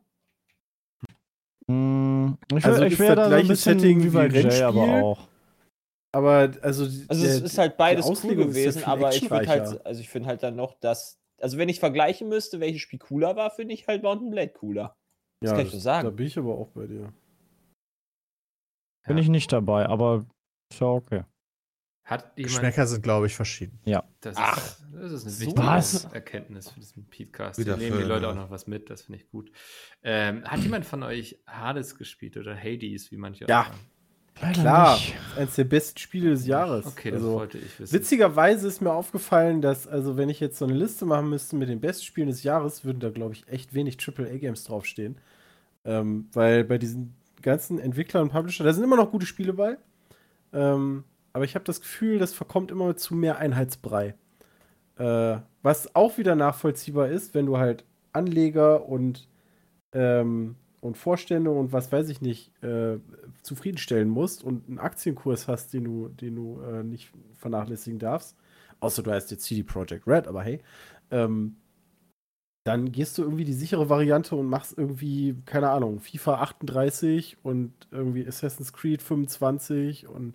Hm, ich, Also ich ist wäre das da so ein bisschen Setting wie bei Jay, aber Rennspiel? auch. Aber also, Also der- es ist halt beides cool gewesen, aber ich würde halt, also ich finde halt dann noch, dass, also wenn ich vergleichen müsste, welches Spiel cooler war, finde ich halt Mountain Blade cooler. Das ja, kann ich nur sagen. Da bin ich aber auch bei dir. Bin ich nicht dabei, aber ist ja okay. Hat jemand. Geschmäcker sind, glaube ich, verschieden. Das Ach, ist, das ist eine so wichtige was? Erkenntnis für diesen Podcast. Wieder nehmen die Leute auch noch was mit, das finde ich gut. Ähm, hat jemand von euch Hades gespielt oder Hades, wie manche Ja. auch sagen? Leider Klar, nicht. eins der besten Spiele des Jahres. Okay, das also, wollte ich wissen. Witzigerweise ist mir aufgefallen, dass, also wenn ich jetzt so eine Liste machen müsste mit den besten Spielen des Jahres, würden da, glaube ich, echt wenig AAA-Games draufstehen. Ähm, weil bei diesen ganzen Entwicklern und Publisher, da sind immer noch gute Spiele bei. Ähm, aber ich habe das Gefühl, das verkommt immer zu mehr Einheitsbrei. Äh, was auch wieder nachvollziehbar ist, wenn du halt Anleger und, ähm, und Vorstände und was weiß ich nicht äh, zufriedenstellen musst und einen Aktienkurs hast, den du, den du äh, nicht vernachlässigen darfst. Außer du heißt jetzt CD Projekt Red, aber hey. Ähm, dann gehst du irgendwie die sichere Variante und machst irgendwie, keine Ahnung, FIFA 38 und irgendwie Assassin's Creed 25 und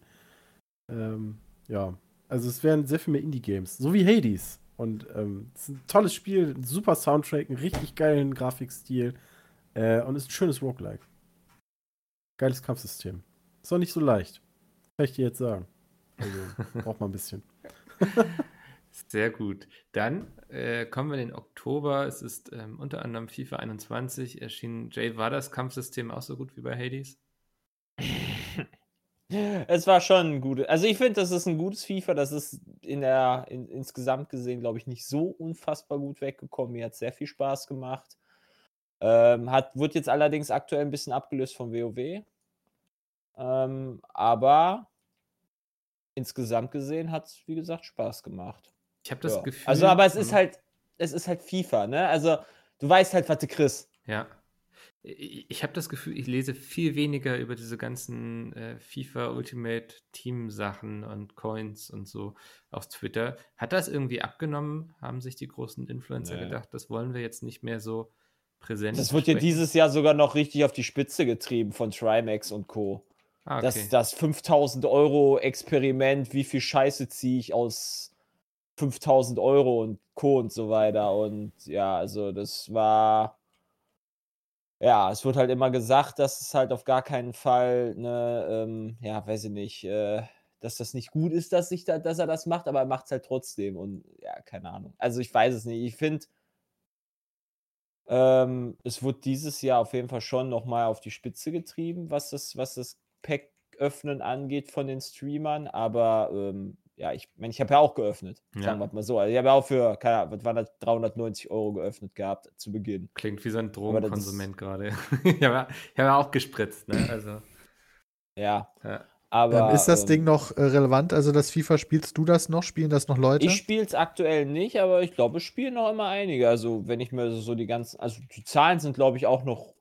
ähm, ja, also es wären sehr viel mehr Indie-Games, so wie Hades. Und ähm, es ist ein tolles Spiel, ein super Soundtrack, einen richtig geilen Grafikstil äh, und ist ein schönes Roguelike. Geiles Kampfsystem. Ist auch nicht so leicht. Kann ich dir jetzt sagen. Also, braucht man ein bisschen. Sehr gut. Dann äh, kommen wir in den Oktober. Es ist ähm, unter anderem FIFA 21 erschienen. Jay, war das Kampfsystem auch so gut wie bei Hades? Es war schon ein gutes. Also ich finde, das ist ein gutes FIFA. Das ist in der in, insgesamt gesehen, glaube ich, nicht so unfassbar gut weggekommen. Mir hat sehr viel Spaß gemacht. Ähm, hat, wird jetzt allerdings aktuell ein bisschen abgelöst vom WoW. Ähm, aber insgesamt gesehen hat es, wie gesagt, Spaß gemacht. Ich habe das Ja. Gefühl. Also, aber es ist Mhm. halt, es ist halt FIFA, ne? Also, du weißt halt, was du kriegst. Ja. Ich, ich habe das Gefühl, ich lese viel weniger über diese ganzen äh, FIFA Ultimate Team Sachen und Coins und so auf Twitter. Hat das irgendwie abgenommen? Haben sich die großen Influencer Nee. gedacht, das wollen wir jetzt nicht mehr so präsent Das wird ja dieses Jahr sogar noch richtig auf die Spitze getrieben von Trimax und Co. Ah, okay. Das, das 5000 Euro Experiment, wie viel Scheiße ziehe ich aus 5000 Euro und Co. und so weiter. Und ja, also das war. Ja, es wird halt immer gesagt, dass es halt auf gar keinen Fall, ne, ähm, ja, weiß ich nicht, äh, dass das nicht gut ist, dass, ich da, dass er das macht, aber er macht es halt trotzdem. Und ja, keine Ahnung. Also ich weiß es nicht. Ich finde, ähm, es wird dieses Jahr auf jeden Fall schon nochmal auf die Spitze getrieben, was das, was das Pack Öffnen angeht von den Streamern, aber ähm, ja, ich meine, ich habe ja auch geöffnet, Ja. sagen wir mal so. Also ich habe ja auch für, keine Ahnung, was waren das, 390 Euro geöffnet gehabt zu Beginn. Klingt wie so ein Drogenkonsument gerade. ich habe ja, hab ja auch gespritzt, ne? Also, Ja, ja. Aber. ähm, ist das ähm, Ding noch äh, relevant? Also das FIFA, spielst du das noch? Spielen das noch Leute? Ich spiele es aktuell nicht, aber ich glaube, es spielen noch immer einige. Also, wenn ich mir so die ganzen, also die Zahlen sind, glaube ich, auch noch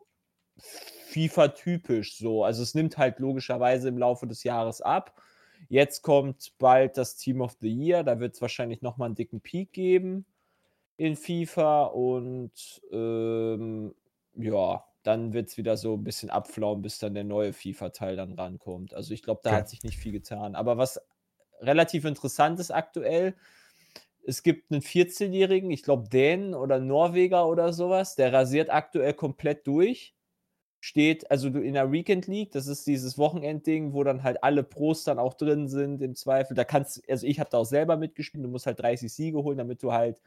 FIFA-typisch so. Also, es nimmt halt logischerweise im Laufe des Jahres ab. Jetzt kommt bald das Team of the Year. Da wird es wahrscheinlich nochmal einen dicken Peak geben in FIFA und ähm, ja, dann wird es wieder so ein bisschen abflauen, bis dann der neue FIFA-Teil dann rankommt. Also, ich glaube, da Okay. hat sich nicht viel getan. Aber was relativ interessant ist aktuell, es gibt einen 14-Jährigen, ich glaube Dänen oder Norweger oder sowas, der rasiert aktuell komplett durch. Steht, also in der Weekend League, das ist dieses Wochenendding, wo dann halt alle Pros dann auch drin sind, im Zweifel. Da kannst, also ich habe da auch selber mitgespielt, du musst halt 30 Siege holen, damit du halt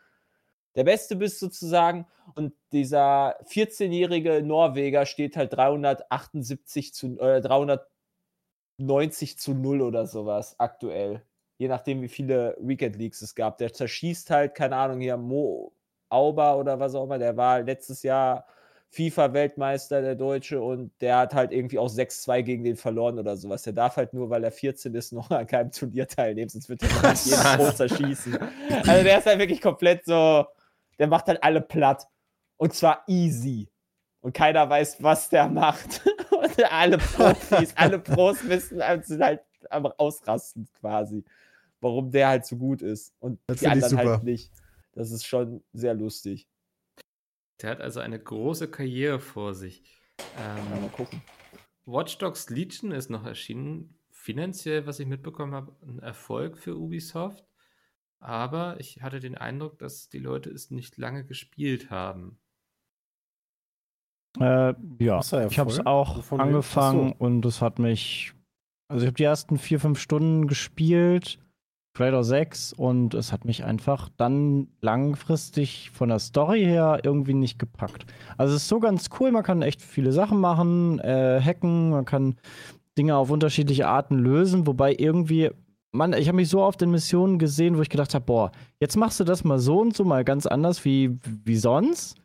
der Beste bist sozusagen. Und dieser 14-jährige Norweger steht halt 378 zu, äh, 390 zu 0 oder sowas aktuell. Je nachdem, wie viele Weekend Leagues es gab. Der zerschießt halt, keine Ahnung, hier Mo Auber oder was auch immer. Der war letztes Jahr FIFA-Weltmeister, der Deutsche, und der hat halt irgendwie auch 6-2 gegen den verloren oder sowas. Der darf halt nur, weil er 14 ist, noch an keinem Turnier teilnehmen, sonst wird er jeden Pro zerschießen. Also der ist halt wirklich komplett so, der macht halt alle platt. Und zwar easy. Und keiner weiß, was der macht. Und alle Profis, alle Pros wissen, also sind halt am Ausrasten quasi, warum der halt so gut ist. Und Das die anderen halt nicht. Das ist schon sehr lustig. Der hat also eine große Karriere vor sich. Ähm, mal gucken. Watch Dogs Legion ist noch erschienen. Finanziell, was ich mitbekommen habe, ein Erfolg für Ubisoft. Aber ich hatte den Eindruck, dass die Leute es nicht lange gespielt haben. Äh, ja, ich habe es auch Wovon angefangen Ach und es hat mich. Also, ich habe die ersten vier, fünf Stunden gespielt, vielleicht auch sechs, und es hat mich einfach dann langfristig von der Story her irgendwie nicht gepackt. Also, es ist so ganz cool, man kann echt viele Sachen machen, äh, hacken, man kann Dinge auf unterschiedliche Arten lösen, wobei irgendwie. Mann, ich habe mich so oft in Missionen gesehen, wo ich gedacht habe, boah, jetzt machst du das mal so und so mal ganz anders wie, wie sonst.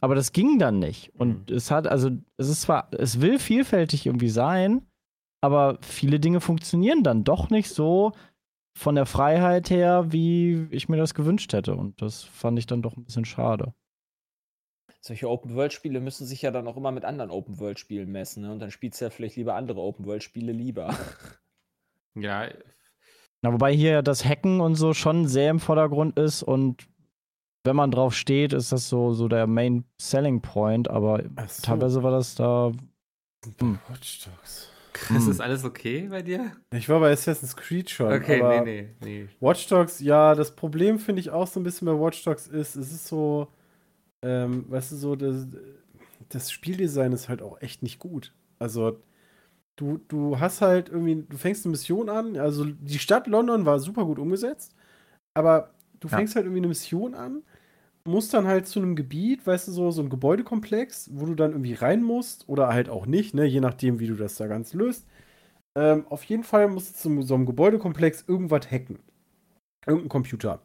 Aber das ging dann nicht. Und es hat, also, es ist zwar, es will vielfältig irgendwie sein, aber viele Dinge funktionieren dann doch nicht so von der Freiheit her, wie ich mir das gewünscht hätte. Und das fand ich dann doch ein bisschen schade. Solche Open-World-Spiele müssen sich ja dann auch immer mit anderen Open-World-Spielen messen. Ne? Und dann spielst du ja vielleicht lieber andere Open-World-Spiele lieber. Ja, Na, wobei hier das Hacken und so schon sehr im Vordergrund ist und wenn man drauf steht, ist das so, so der Main Selling Point, aber so. teilweise war das da. Watch Dogs. ist Hm. das alles okay bei dir? Ich war bei Assassin's Creed schon. Okay, aber nee, nee, nee. Watch Dogs, ja, das Problem finde ich auch so ein bisschen bei Watch Dogs ist, es ist so, ähm, weißt du, so, das, das Spieldesign ist halt auch echt nicht gut. Also, du, du hast halt irgendwie, du fängst eine Mission an, also die Stadt London war super gut umgesetzt, aber du Ja. fängst halt irgendwie eine Mission an, musst dann halt zu einem Gebiet, weißt du, so, so ein Gebäudekomplex, wo du dann irgendwie rein musst oder halt auch nicht, ne, je nachdem, wie du das da ganz löst. Ähm, auf jeden Fall musst du zu so einem Gebäudekomplex irgendwas hacken. Irgendein Computer.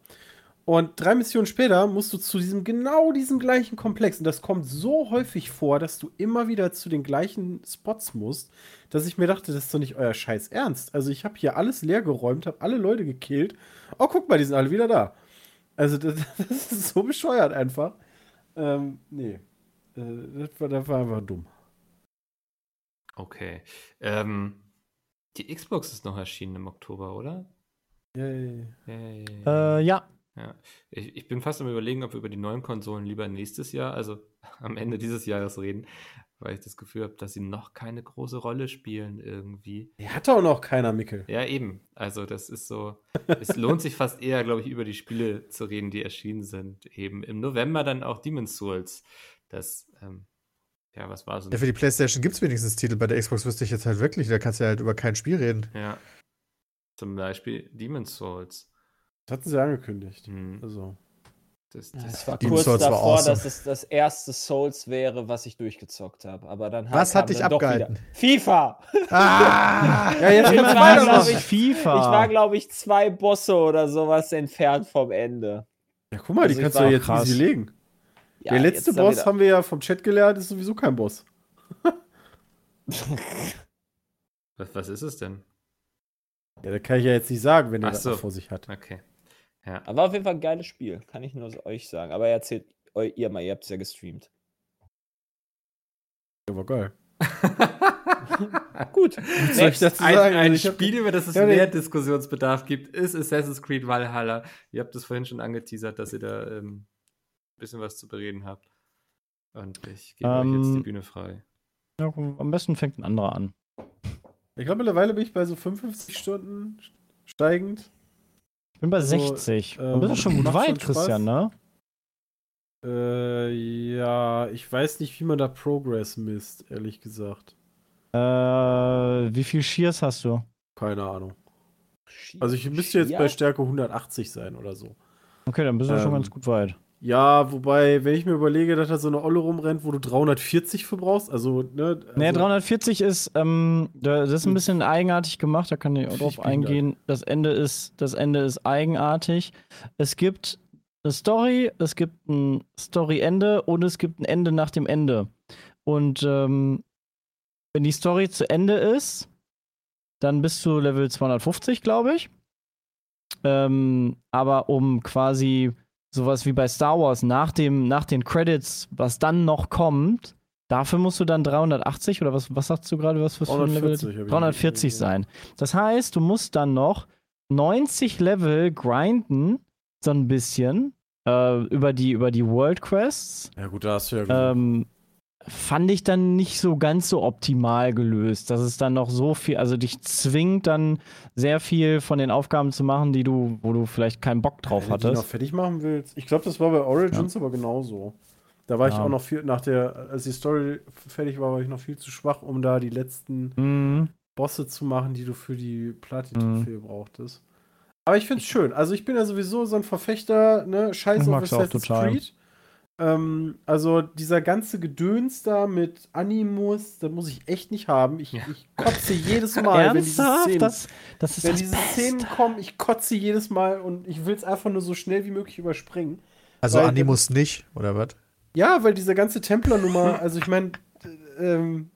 Und drei Missionen später musst du zu diesem genau diesem gleichen Komplex. Und das kommt so häufig vor, dass du immer wieder zu den gleichen Spots musst, dass ich mir dachte, das ist doch nicht euer Scheiß Ernst. Also ich habe hier alles leer geräumt, habe alle Leute gekillt. Oh, guck mal, die sind alle wieder da. Also das, das ist so bescheuert einfach. Ähm, nee. Äh, das, war, das war einfach dumm. Okay. Ähm, die Xbox ist noch erschienen im Oktober, oder? Yay. Yay. Äh, ja. Ja, ich, ich bin fast am überlegen, ob wir über die neuen Konsolen lieber nächstes Jahr, also am Ende dieses Jahres reden, weil ich das Gefühl habe, dass sie noch keine große Rolle spielen irgendwie. Die hat auch noch keiner, Mickel. Ja, eben. Also das ist so, es lohnt sich fast eher, glaube ich, über die Spiele zu reden, die erschienen sind. Eben im November dann auch Demon's Souls. Das, ähm, ja, was war so? Ja, für die PlayStation gibt es wenigstens Titel. Bei der Xbox wüsste ich jetzt halt wirklich, da kannst du ja halt über kein Spiel reden. Ja. Zum Beispiel Demon's Souls. Das hatten sie angekündigt. Hm. Also. Das, Ja, das, Es war kurz Souls war davor, awesome. dass es das erste Souls wäre, was ich durchgezockt habe. Aber dann Was kam hat dich abgehalten? FIFA! Ah! Ja, jetzt Ich war, glaub ich, FIFA. Ich war, glaube ich, zwei Bosse oder sowas entfernt vom Ende. Ja, guck mal, die Also ich kannst du ja jetzt krass. easy legen. Ja, Der letzte Boss, haben wir ja vom Chat gelernt, ist sowieso kein Boss. was, was ist es denn? Ja, das kann ich ja jetzt nicht sagen, wenn er das so. noch vor sich hat. Okay. Ja. Aber auf jeden Fall ein geiles Spiel, kann ich nur euch sagen. Aber erzählt ihr mal, ihr habt es ja gestreamt. Ja, war geil. Gut. Was soll ich dazu Ein, sagen? ein Also Spiel, über das es Ja, mehr. Diskussionsbedarf gibt, ist Assassin's Creed Valhalla. Ihr habt es vorhin schon angeteasert, dass ihr da ähm, ein bisschen was zu bereden habt. Und ich gebe euch jetzt die Ähm, Bühne frei. Ja, am besten fängt ein anderer an. Ich glaube, mittlerweile bin ich bei so 55 Stunden steigend. Ich bin bei Also, 60. ähm, du bist schon gut weit, schon. Christian, ne? Äh, ja, ich weiß nicht, wie man da Progress misst, ehrlich gesagt. Äh, wie viel Shears hast du? Keine Ahnung. Also ich müsste jetzt bei Stärke 180 sein oder so. Okay, dann bist du schon Ähm, ganz gut weit. Ja, wobei, wenn ich mir überlege, dass da so eine Olle rumrennt, wo du 340 für brauchst, also, ne? Also, Nee, 340 ist, ähm, da- das ist ein bisschen eigenartig gemacht, da kann ich auch Ich drauf bin eingehen. Das Ende ist, das Ende ist eigenartig. Es gibt eine Story, es gibt ein Story-Ende und es gibt ein Ende nach dem Ende. Und ähm, wenn die Story zu Ende ist, dann bist du Level 250, glaube ich. Ähm, aber um quasi sowas wie bei Star Wars nach, dem, nach den Credits, was dann noch kommt, dafür musst du dann 380 oder was, was sagst du gerade, was für ein Level? 340 hab ich 340 gesehen. sein. Das heißt, du musst dann noch 90 Level grinden, so ein bisschen, äh, über, die, über die World Quests. Ja, gut, da hast du ja. Ähm, fand ich dann nicht so ganz so optimal gelöst, dass es dann noch so viel, also dich zwingt dann sehr viel von den Aufgaben zu machen, die du, wo du vielleicht keinen Bock drauf Wenn du die noch hattest. fertig machen willst. Ich glaube, das war bei Origins aber genauso. Da war ich Ja. auch noch viel, nach der, als die Story fertig war, war ich noch viel zu schwach, um da die letzten Mhm. Bosse zu machen, die du für die Mhm. Platin-Trophäe brauchtest. Aber ich finde es schön. Also ich bin ja sowieso so ein Verfechter, ne, scheiß Ich auf Assassin's total. Creed. Ähm, also dieser ganze Gedöns da mit Animus, das muss ich echt nicht haben. Ich, Ja. ich kotze jedes Mal, wenn diese? Szenen, Das, das ist wenn das diese Beste. Szenen kommen, ich kotze jedes Mal und ich will es einfach nur so schnell wie möglich überspringen. Also Weil- Animus nicht, oder was? Ja, weil diese ganze Templer-Nummer, also ich meine, ähm,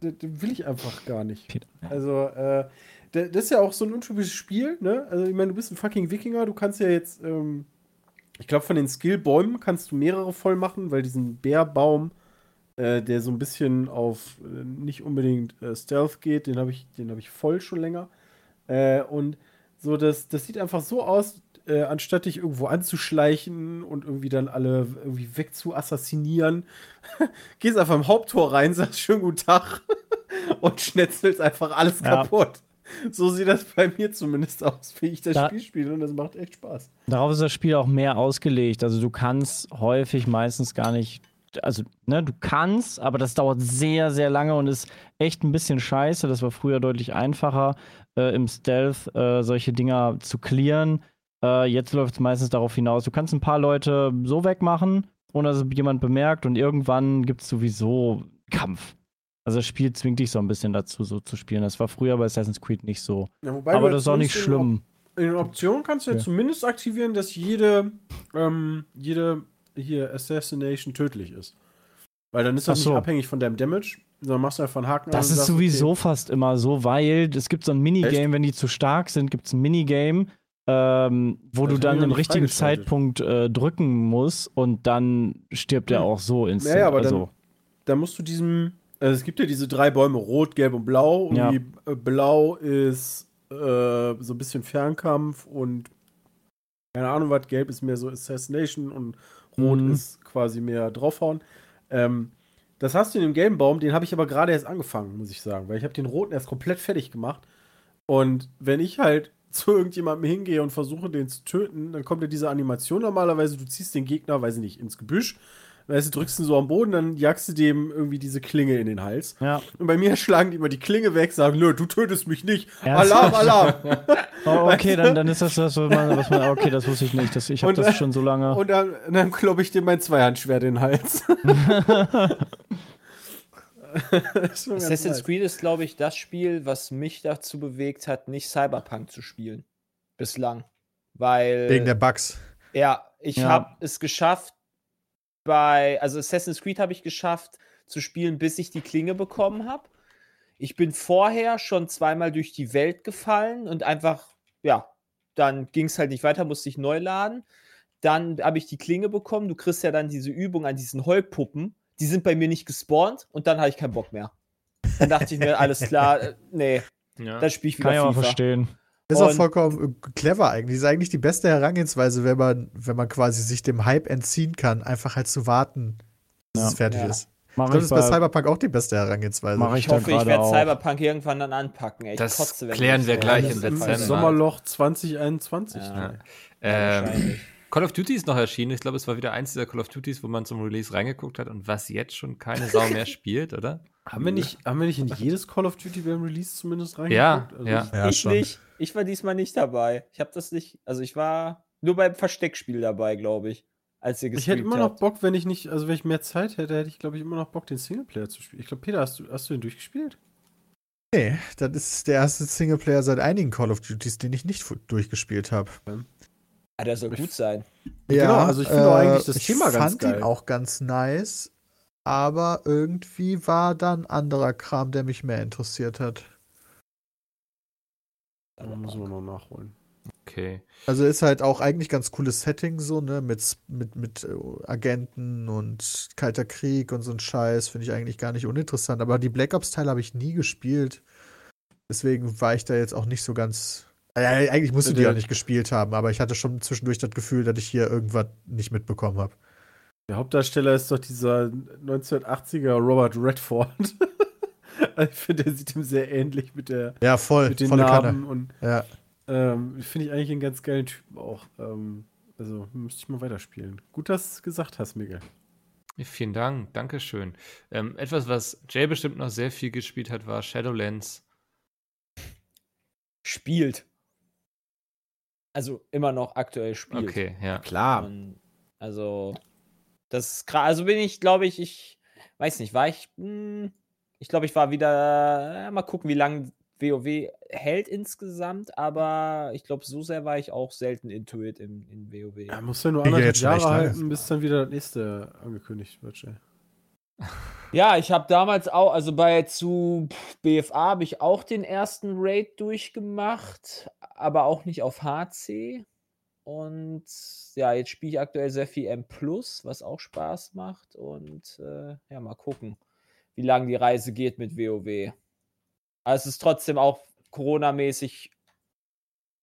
das das will ich einfach gar nicht. Also, äh, da- das ist ja auch so ein untypisches Spiel, ne? Also, ich meine, du bist ein fucking Wikinger, du kannst ja jetzt, ähm, ich glaube, von den Skillbäumen kannst du mehrere voll machen, weil diesen Bärbaum, äh, der so ein bisschen auf äh, nicht unbedingt äh, Stealth geht, den habe ich, den habe ich voll schon länger. Äh, und so, das, das sieht einfach so aus, äh, anstatt dich irgendwo anzuschleichen und irgendwie dann alle irgendwie wegzuassassinieren, gehst einfach im Haupttor rein, sagst schönen guten Tag und schnetzelst einfach alles Ja. kaputt. So sieht das bei mir zumindest aus, wie ich das Da- Spiel spiele und das macht echt Spaß. Darauf ist das Spiel auch mehr ausgelegt. Also du kannst häufig meistens gar nicht, also ne, du kannst, aber das dauert sehr, sehr lange und ist echt ein bisschen scheiße. Das war früher deutlich einfacher, äh, im Stealth äh, solche Dinger zu clearen. Äh, jetzt läuft es meistens darauf hinaus, du kannst ein paar Leute so wegmachen, ohne dass es jemand bemerkt und irgendwann gibt es sowieso Kampf. Also das Spiel zwingt dich so ein bisschen dazu, so zu spielen. Das war früher bei Assassin's Creed nicht so. Ja, aber das ist auch nicht den schlimm. In den Optionen kannst du ja Ja. zumindest aktivieren, dass jede, ähm, jede hier Assassination tödlich ist. Weil dann ist das so. nicht abhängig von deinem Damage, sondern machst du einfach einen Haken Das ist sagst, sowieso okay, fast immer so, weil es gibt so ein Minigame, wenn die zu stark sind, gibt es ein Minigame, ähm, wo Das du dann nicht richtigen. Zeitpunkt äh, drücken musst und dann stirbt er auch so instant. Naja, aber dann- also, da musst du diesem, also es gibt ja diese drei Bäume, Rot, Gelb und Blau. Und Ja. die, äh, Blau ist äh, so ein bisschen Fernkampf und keine Ahnung was, Gelb ist mehr so Assassination und Rot Mhm. ist quasi mehr draufhauen. Ähm, das hast du in dem gelben Baum, den habe ich aber gerade erst angefangen, muss ich sagen, weil ich habe den roten erst komplett fertig gemacht. Und wenn ich halt zu irgendjemandem hingehe und versuche, den zu töten, dann kommt ja diese Animation normalerweise, du ziehst den Gegner, weiß ich nicht, ins Gebüsch, Weißt du, drückst ihn so am Boden, dann jagst du dem irgendwie diese Klinge in den Hals. Ja. Und bei mir schlagen die immer die Klinge weg, sagen, nö, du tötest mich nicht. Ernsthaft? Alarm, Alarm. Oh, okay, dann, dann ist das das, was man, was man okay, das wusste ich nicht. Das, ich habe Und, das schon so lange. Und dann, dann kloppe ich dir mein Zweihandschwert in den Hals. Assassin's nice. Creed ist, glaube ich, das Spiel, was mich dazu bewegt hat, nicht Cyberpunk zu spielen. Bislang. Weil. Wegen der Bugs. Ja, ich Ja. habe es geschafft bei, also Assassin's Creed habe ich geschafft zu spielen, bis ich die Klinge bekommen habe. Ich bin vorher schon zweimal durch die Welt gefallen und einfach, ja, dann ging es halt nicht weiter, musste ich neu laden. Dann habe ich die Klinge bekommen. Du kriegst ja dann diese Übung an diesen Heulpuppen. Die sind bei mir nicht gespawnt und dann hatte ich keinen Bock mehr. Dann dachte ich mir, alles klar, äh, nee, Ja. dann spiele ich wieder Kann ich aber FIFA. verstehen. Das ist auch vollkommen äh, clever eigentlich. Das ist eigentlich die beste Herangehensweise, wenn man, wenn man quasi sich dem Hype entziehen kann, einfach halt zu warten, bis Ja. es fertig Ja. ist. Ich Mach glaube, das ich ist bei bei, Cyberpunk auch die beste Herangehensweise. mach ich Ich hoffe, ich werde. Cyberpunk irgendwann dann anpacken. Ey. Ich Das kotze, wenn klären ich wir gleich das im Dezember. Sommerloch 2021. Ja. Ähm, Wahrscheinlich. Call of Duty ist noch erschienen. Ich glaube, es war wieder eins dieser Call of Duties, wo man zum Release reingeguckt hat und was jetzt schon keine Sau mehr spielt, oder? Haben wir, nicht, haben wir nicht in jedes Call of Duty beim Release zumindest reingeguckt? Ja, Also ja. ich- Ja, ich schon. nicht. Ich war diesmal nicht dabei. Ich habe das nicht. Also ich war nur beim Versteckspiel dabei, glaube ich. Als ihr Ich hätte immer noch. Bock, wenn ich nicht, also wenn ich mehr Zeit hätte, hätte ich, glaube ich, immer noch Bock, den Singleplayer zu spielen. Ich glaube, Peter, hast du, hast du den durchgespielt? Nee, das ist der erste Singleplayer seit einigen Call of Duties, den ich nicht durchgespielt habe. Ah, der soll Ich- gut sein. Genau, also ich finde auch eigentlich das ich Thema ganz fand geil. ihn auch ganz nice, aber irgendwie war dann anderer Kram, der mich mehr interessiert hat. Da müssen wir noch nachholen. Okay. Also ist halt auch eigentlich ganz cooles Setting so, ne, mit, mit, mit äh, Agenten und Kalter Krieg und so ein Scheiß, finde ich eigentlich gar nicht uninteressant. Aber die Black Ops-Teile habe ich nie gespielt. Deswegen war ich da jetzt auch nicht so ganz. Ja, eigentlich musste die Der- auch nicht gespielt haben, aber ich hatte schon zwischendurch das Gefühl, dass ich hier irgendwas nicht mitbekommen habe. Der Hauptdarsteller ist doch dieser 1980er Robert Redford. Also ich finde, der sieht ihm sehr ähnlich mit, der, Ja, voll, mit den volle Narben Kanne. und Ja. ähm, finde ich eigentlich einen ganz geilen Typen auch. Ähm, also müsste ich mal weiterspielen. Gut, dass du es gesagt hast, Miguel. Vielen Dank, Dankeschön. Ähm, etwas, was Jay bestimmt noch sehr viel gespielt hat, war Shadowlands. Spielt. Also immer noch aktuell spielt. Okay, ja. Klar. Und also, das ist krass. Also bin ich, glaube ich, ich weiß nicht, war ich, hm, ich glaube, ich war wieder, äh, mal gucken, wie lange WoW hält insgesamt, aber ich glaube, so sehr war ich auch selten into it in, in WoW. Ja, muss ja nur anderthalb Jahre halten, bis dann wieder das nächste angekündigt wird. Jay. Ja, ich habe damals auch, also bei zu BFA habe ich auch den ersten Raid durchgemacht, aber auch nicht auf HC. Und ja, jetzt spiele ich aktuell sehr viel M, was auch Spaß macht. Und äh, ja, mal gucken, wie lange die Reise geht mit WoW. Aber es ist trotzdem auch Corona-mäßig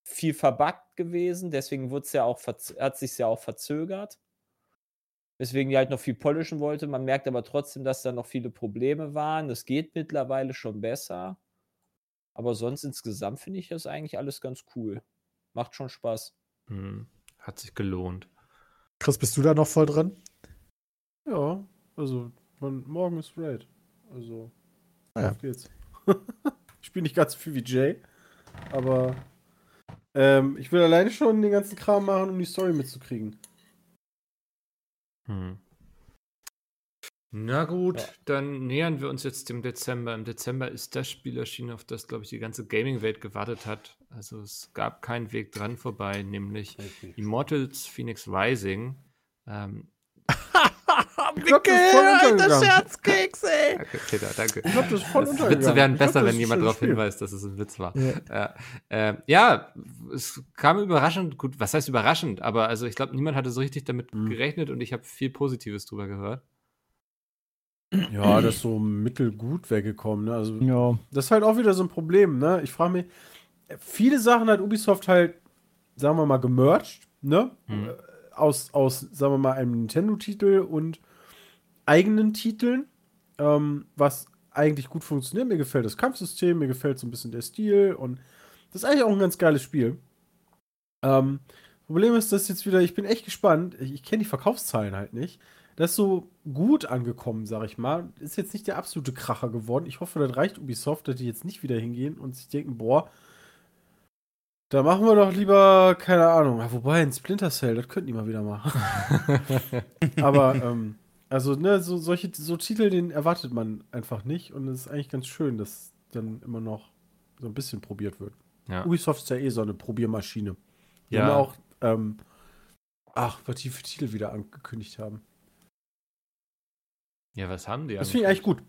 viel verbuggt gewesen, deswegen wurd's ja auch hat sich ja auch verzögert weswegen die halt noch viel polischen wollte. Man merkt aber trotzdem, dass da noch viele Probleme waren. Das geht mittlerweile schon besser. Aber sonst insgesamt finde ich das eigentlich alles ganz cool. Macht schon Spaß. Hm, hat sich gelohnt. Chris, bist du da noch voll drin? Ja, also morgen ist Raid. Also, Ja. auf geht's. ich spiele nicht ganz so viel wie Jay, aber ähm, ich will alleine schon den ganzen Kram machen, um die Story mitzukriegen. Hm. Na gut, Ja. dann nähern wir uns jetzt dem Dezember. Im Dezember ist das Spiel erschienen, auf das, glaube ich, die ganze Gaming-Welt gewartet hat. Also es gab keinen Weg dran vorbei, nämlich Immortals Phoenix Rising. Ähm, Ich glaub, das ist voll untergegangen. Scherzkeks, ey! danke, Peter, danke. Ich glaube, das ist voll Das untergegangen. Witze wären Ich glaub, besser, das wenn jemand darauf hinweist, dass es ein Witz war. Ja. Ja, äh, ja, es kam überraschend, gut, was heißt überraschend, aber also ich glaube, niemand hatte so richtig damit Mhm. gerechnet und ich habe viel Positives drüber gehört. Ja, das ist so mittelgut weggekommen. Ne? Also, Ja. das ist halt auch wieder so ein Problem. Ne? Ich frage mich, viele Sachen hat Ubisoft halt, sagen wir mal, gemerged. Ne? Mhm. Aus, aus, sagen wir mal, einem Nintendo-Titel und eigenen Titeln, ähm, was eigentlich gut funktioniert. Mir gefällt das Kampfsystem, mir gefällt so ein bisschen der Stil und das ist eigentlich auch ein ganz geiles Spiel. Ähm, Problem ist, dass jetzt wieder, ich bin echt gespannt, ich, ich kenne die Verkaufszahlen halt nicht, das ist so gut angekommen, sag ich mal. Ist jetzt nicht der absolute Kracher geworden. Ich hoffe, das reicht Ubisoft, dass die jetzt nicht wieder hingehen und sich denken, boah, da machen wir doch lieber, keine Ahnung. Ja, wobei, ein Splinter Cell, das könnten die mal wieder machen. Aber, ähm, also, ne, so, solche so Titel, den erwartet man einfach nicht. Und es ist eigentlich ganz schön, dass dann immer noch so ein bisschen probiert wird. Ja. Ubisoft ist ja eh so eine Probiermaschine. Die Ja. haben auch, ähm, ach, was die für Titel wieder angekündigt haben. Ja, was haben die Das finde ich eigentlich gut.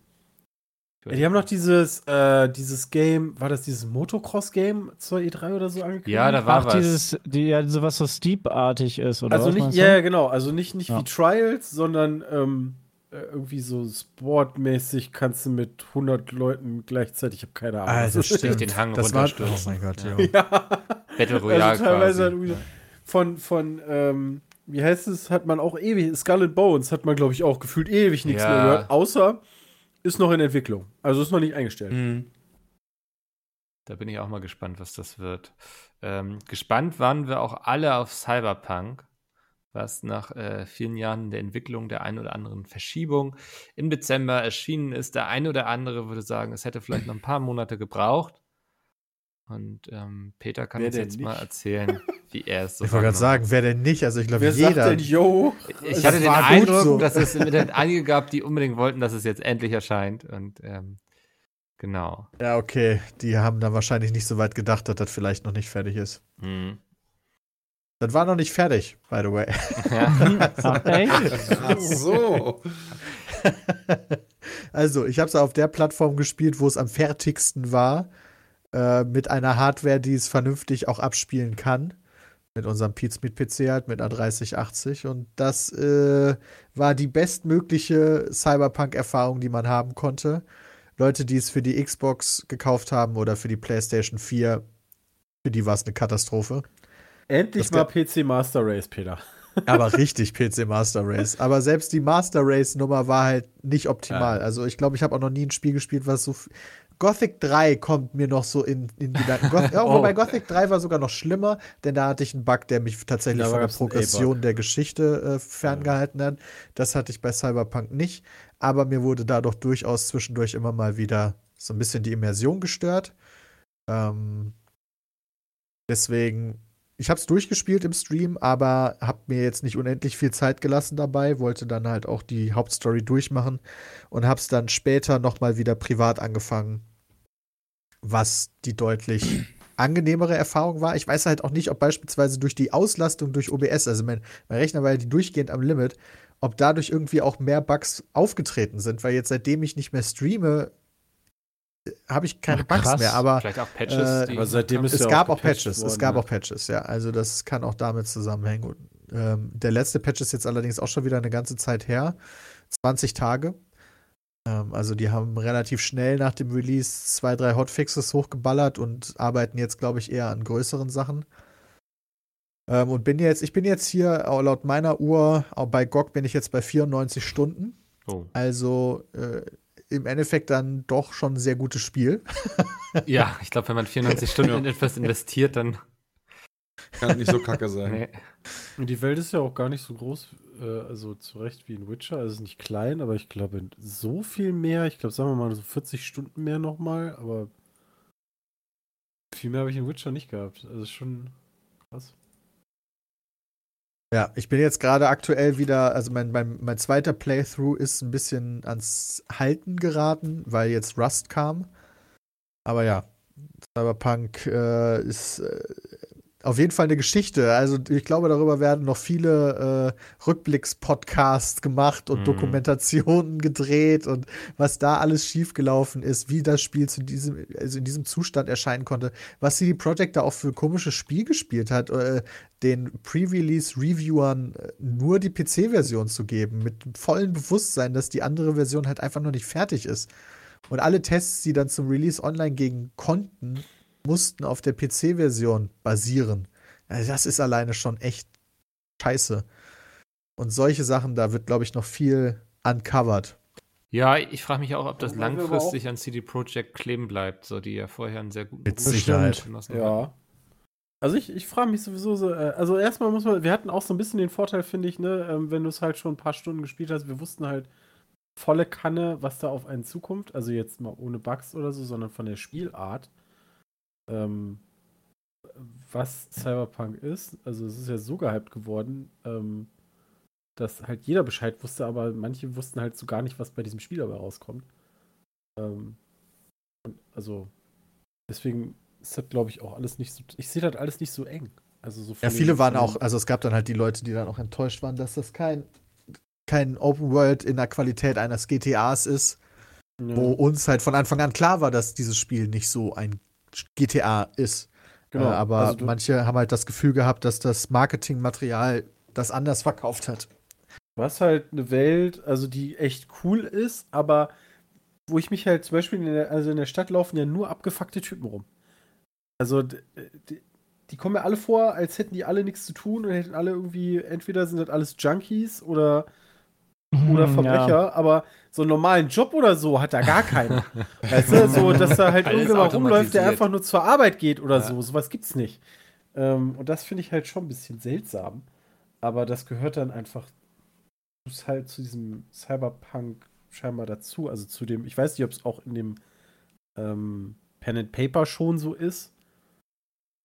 Ja, die haben noch dieses, äh, dieses Game, war das dieses Motocross-Game zur E3 oder so angekündigt? Ja, da war Ach, was. dieses, die, ja, sowas so Steep-artig ist, oder Also was nicht, ja, ja, genau, also nicht, nicht Ja. wie Trials, sondern ähm, äh, irgendwie so sportmäßig kannst du mit 100 Leuten gleichzeitig, ich habe keine Ahnung. Ah, was das ist. stimmt. den Hang das war, oh mein Gott, Ja. ja. Ja, Battle Royale also teilweise quasi. halt von, von ähm, wie heißt es, hat man auch ewig, and Bones hat man, glaube ich, auch gefühlt ewig nichts Ja. mehr gehört, außer ist noch in Entwicklung. Also ist noch nicht eingestellt. Mhm. Da bin ich auch mal gespannt, was das wird. Ähm, gespannt waren wir auch alle auf Cyberpunk, was nach äh, vielen Jahren der Entwicklung der einen oder anderen Verschiebung im Dezember erschienen ist. Der eine oder andere würde sagen, es hätte vielleicht noch ein paar Monate gebraucht. Und ähm, Peter kann Wer uns jetzt nicht? mal erzählen, wie er es so Ich wollte gerade sagen, wer denn nicht? Also ich glaube, Wer sagt jeder. denn, yo? Ich hatte den Eindruck, so. dass es mit den einige gab, die unbedingt wollten, dass es jetzt endlich erscheint. Und ähm, genau. Ja, okay. Die haben da wahrscheinlich nicht so weit gedacht, dass das vielleicht noch nicht fertig ist. Mhm. Das war noch nicht fertig, by the way. Ja. Ach so. Also, ich habe es auf der Plattform gespielt, wo es am fertigsten war. Äh, mit einer Hardware, die es vernünftig auch abspielen kann. Mit unserem Pizmeet PC halt, mit einer 3080. Und das äh, war die bestmögliche Cyberpunk-Erfahrung, die man haben konnte. Leute, die es für die Xbox gekauft haben oder für die PlayStation 4, für die war es eine Katastrophe. Endlich Das mal PC Master Race, Peter. Aber richtig PC Master Race. Aber selbst die Master Race Nummer war halt nicht optimal. Ja. Also ich glaube, ich habe auch noch nie ein Spiel gespielt, was so. Gothic 3 kommt mir noch so in, in Gedanken. Goth ja, Oh. Wobei Gothic 3 war sogar noch schlimmer, denn da hatte ich einen Bug, der mich tatsächlich von der Progression der Geschichte äh, ferngehalten hat. Das hatte ich bei Cyberpunk nicht. Aber mir wurde dadurch durchaus zwischendurch immer mal wieder so ein bisschen die Immersion gestört. Ähm, deswegen, ich habe es durchgespielt im Stream, aber habe mir jetzt nicht unendlich viel Zeit gelassen dabei, wollte dann halt auch die Hauptstory durchmachen und habe es dann später noch mal wieder privat angefangen, was die deutlich angenehmere Erfahrung war. Ich weiß halt auch nicht, ob beispielsweise durch die Auslastung durch OBS, also mein, mein Rechner war ja die durchgehend am Limit, ob dadurch irgendwie auch mehr Bugs aufgetreten sind, weil jetzt seitdem ich nicht mehr streame, habe ich keine Ach, Bugs mehr, aber Vielleicht auch Patches. Äh, aber seitdem ist es ja gab auch Patches, es worden, gab ne? auch Patches, ja. Also das kann auch damit zusammenhängen. Und, ähm, der letzte Patch ist jetzt allerdings auch schon wieder eine ganze Zeit her. 20 Tage. Ähm, also die haben relativ schnell nach dem Release zwei, drei Hotfixes hochgeballert und arbeiten jetzt, glaube ich, eher an größeren Sachen. Ähm, und bin jetzt, ich bin jetzt hier, laut meiner Uhr, auch bei GOG bin ich jetzt bei 94 Stunden. Oh. Also äh, im Endeffekt dann doch schon ein sehr gutes Spiel. Ja, ich glaube, wenn man 94 Stunden in etwas investiert, dann. Kann nicht so kacke sein. Nee. Und die Welt ist ja auch gar nicht so groß, äh, also zu Recht wie in Witcher. Also es ist nicht klein, aber ich glaube so viel mehr. Ich glaube, sagen wir mal so 40 Stunden mehr nochmal, aber viel mehr habe ich in Witcher nicht gehabt. Also schon krass. Ja, ich bin jetzt gerade aktuell wieder, also mein, mein, mein zweiter Playthrough ist ein bisschen ans Halten geraten, weil jetzt Rust kam. Aber ja, Cyberpunk äh, ist äh, auf jeden Fall eine Geschichte. Also ich glaube, darüber werden noch viele äh, Rückblicks-Podcasts gemacht und Mhm. Dokumentationen gedreht und was da alles schiefgelaufen ist, wie das Spiel zu diesem, also in diesem Zustand erscheinen konnte, was CD Projekt da auch für komisches Spiel gespielt hat, äh, den Pre-Release-Reviewern äh, nur die PC-Version zu geben, mit dem vollen Bewusstsein, dass die andere Version halt einfach noch nicht fertig ist. Und alle Tests, die dann zum Release online gehen konnten, mussten auf der PC-Version basieren. Also das ist alleine schon echt scheiße. Und solche Sachen, da wird, glaube ich, noch viel uncovered. Ja, ich frage mich auch, ob das langfristig an CD Projekt kleben bleibt, so die ja vorher einen sehr guten Mit Sicherheit. Ja. Also ich, ich frage mich sowieso so, äh, also erstmal muss man, wir hatten auch so ein bisschen den Vorteil, finde ich, ne, ähm, wenn du es halt schon ein paar Stunden gespielt hast, wir wussten halt volle Kanne, was da auf einen zukommt. Also jetzt mal ohne Bugs oder so, sondern von der Spielart. Ähm, was Cyberpunk ist. Also es ist ja so gehypt geworden, ähm, dass halt jeder Bescheid wusste, aber manche wussten halt so gar nicht, was bei diesem Spiel dabei rauskommt. Ähm, und also deswegen ist das, glaube ich, auch alles nicht so. Ich sehe das alles nicht so eng. Also so Ja, viele waren auch, also es gab dann halt die Leute, die dann auch enttäuscht waren, dass das kein, kein Open World in der Qualität eines GTAs ist, ja, wo uns halt von Anfang an klar war, dass dieses Spiel nicht so ein GTA ist. genau. Äh, aber also manche haben halt das Gefühl gehabt, dass das Marketingmaterial das anders verkauft hat. Du hast halt eine Welt, also die echt cool ist, aber wo ich mich halt zum Beispiel in der, also in der Stadt laufen ja nur abgefuckte Typen rum. Also d- d- die kommen mir alle vor, als hätten die alle nichts zu tun und hätten alle irgendwie, entweder sind das alles Junkies oder, oder Hm, Verbrecher, Ja. aber so einen normalen Job oder so hat da gar keiner. weißt du, so, dass da halt Alles irgendjemand rumläuft, der einfach nur zur Arbeit geht oder Ja. so. Sowas gibt's nicht. Ähm, und das finde ich halt schon ein bisschen seltsam. Aber das gehört dann einfach halt zu diesem Cyberpunk scheinbar dazu. Also zu dem, ich weiß nicht, ob es auch in dem ähm, Pen and Paper schon so ist.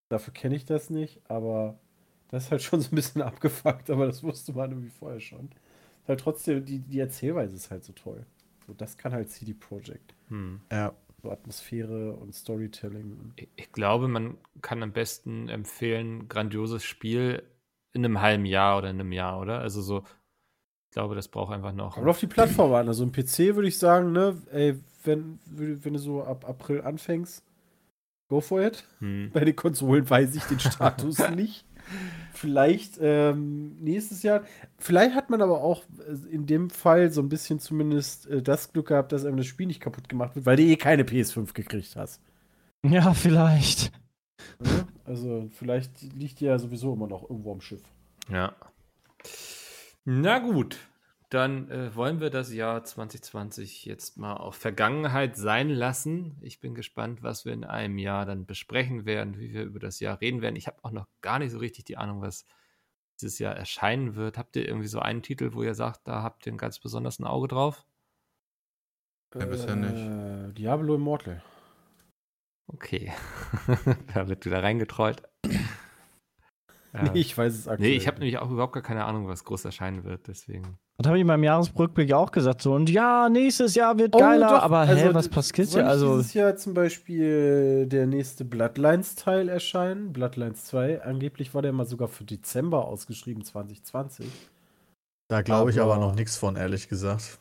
Dafür kenne ich das nicht, aber das ist halt schon so ein bisschen abgefuckt, aber das wusste man irgendwie vorher schon. Halt trotzdem, die, die Erzählweise ist halt so toll. So, das kann halt CD Projekt. Hm. Ja. So Atmosphäre und Storytelling. Ich- Ich glaube, man kann am besten empfehlen, grandioses Spiel in einem halben Jahr oder in einem Jahr, oder? Also so, ich glaube, das braucht einfach noch. Kommt auf die Plattform an. Also im PC würde ich sagen, ne, ey, wenn, wenn du so ab April anfängst, go for it. Hm. Bei den Konsolen weiß ich den Status nicht. Vielleicht ähm, nächstes Jahr. Vielleicht hat man aber auch äh, in dem Fall so ein bisschen zumindest äh, das Glück gehabt, dass einem das Spiel nicht kaputt gemacht wird, weil du eh keine PS5 gekriegt hast. ja, vielleicht. Ne? Also vielleicht liegt die ja sowieso immer noch irgendwo am Schiff. Ja. Na gut, dann äh, wollen wir das Jahr 2020 jetzt mal auf Vergangenheit sein lassen. Ich bin gespannt, was wir in einem Jahr dann besprechen werden, wie wir über das Jahr reden werden. Ich habe auch noch gar nicht so richtig die Ahnung, was dieses Jahr erscheinen wird. Habt ihr irgendwie so einen Titel, wo ihr sagt, da habt ihr ein ganz besonders ein Auge drauf? Ja, bisher nicht. Äh, Diablo Immortal. Okay. da wird wieder reingetrollt. Nee, ich weiß es aktuell. Nee, ich habe nämlich auch überhaupt gar keine Ahnung, was groß erscheinen wird, deswegen. Das habe ich in meinem Jahresrückblick auch gesagt. So, und ja, nächstes Jahr wird Oh, geiler. doch, aber also hä, was passiert hier? Also, dieses Jahr zum Beispiel der nächste Bloodlines-Teil erscheinen. Bloodlines 2. Angeblich war der mal sogar für Dezember ausgeschrieben, 2020. Da glaube ich aber Aber- noch nichts von, ehrlich gesagt.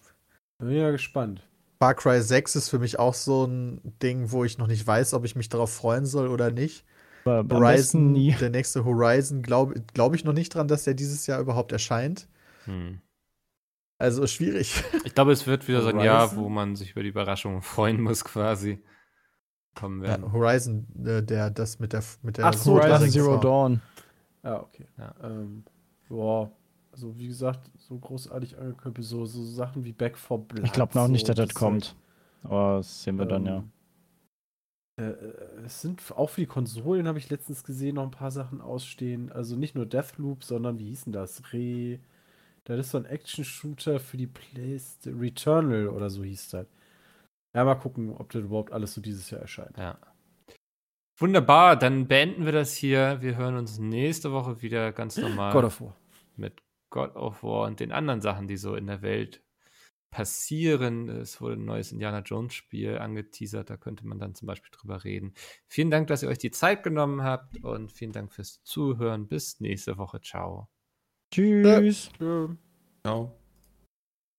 Bin ja gespannt. Far Cry 6 ist für mich auch so ein Ding, wo ich noch nicht weiß, ob ich mich darauf freuen soll oder nicht. besten Horizon, nie. der nächste Horizon, glaube glaub ich noch nicht dran, dass der dieses Jahr überhaupt erscheint. Hm. Also schwierig. Ich glaube, es wird wieder so ein Jahr, Horizon? wo man sich über die Überraschung freuen muss, quasi. Kommen Ja, werden. Horizon, äh, der das mit der mit der Ach so, Horizon das- Zero Dawn. Ja, okay. Ja. Ähm, boah. Also, wie gesagt, so großartig angekündigt, so, so Sachen wie Back for Blood. Ich glaube noch nicht, so, dass das ist kommt. Aber das sehen wir halt, dann ja. ähm, Äh, es sind auch für die Konsolen, habe ich letztens gesehen, noch ein paar Sachen ausstehen. Also nicht nur Deathloop, sondern wie hieß denn das? Re. Das ist so ein Action-Shooter für die PlayStation. Returnal oder so hieß das. Ja, mal gucken, ob das überhaupt alles so dieses Jahr erscheint. Ja. Wunderbar, dann beenden wir das hier. Wir hören uns nächste Woche wieder ganz normal God of War. mit God of War und den anderen Sachen, die so in der Welt passieren. Es wurde ein neues Indiana Jones Spiel angeteasert, da könnte man dann zum Beispiel drüber reden. Vielen Dank, dass ihr euch die Zeit genommen habt und vielen Dank fürs Zuhören. Bis nächste Woche. Ciao. Tschüss. Ja. Ciao.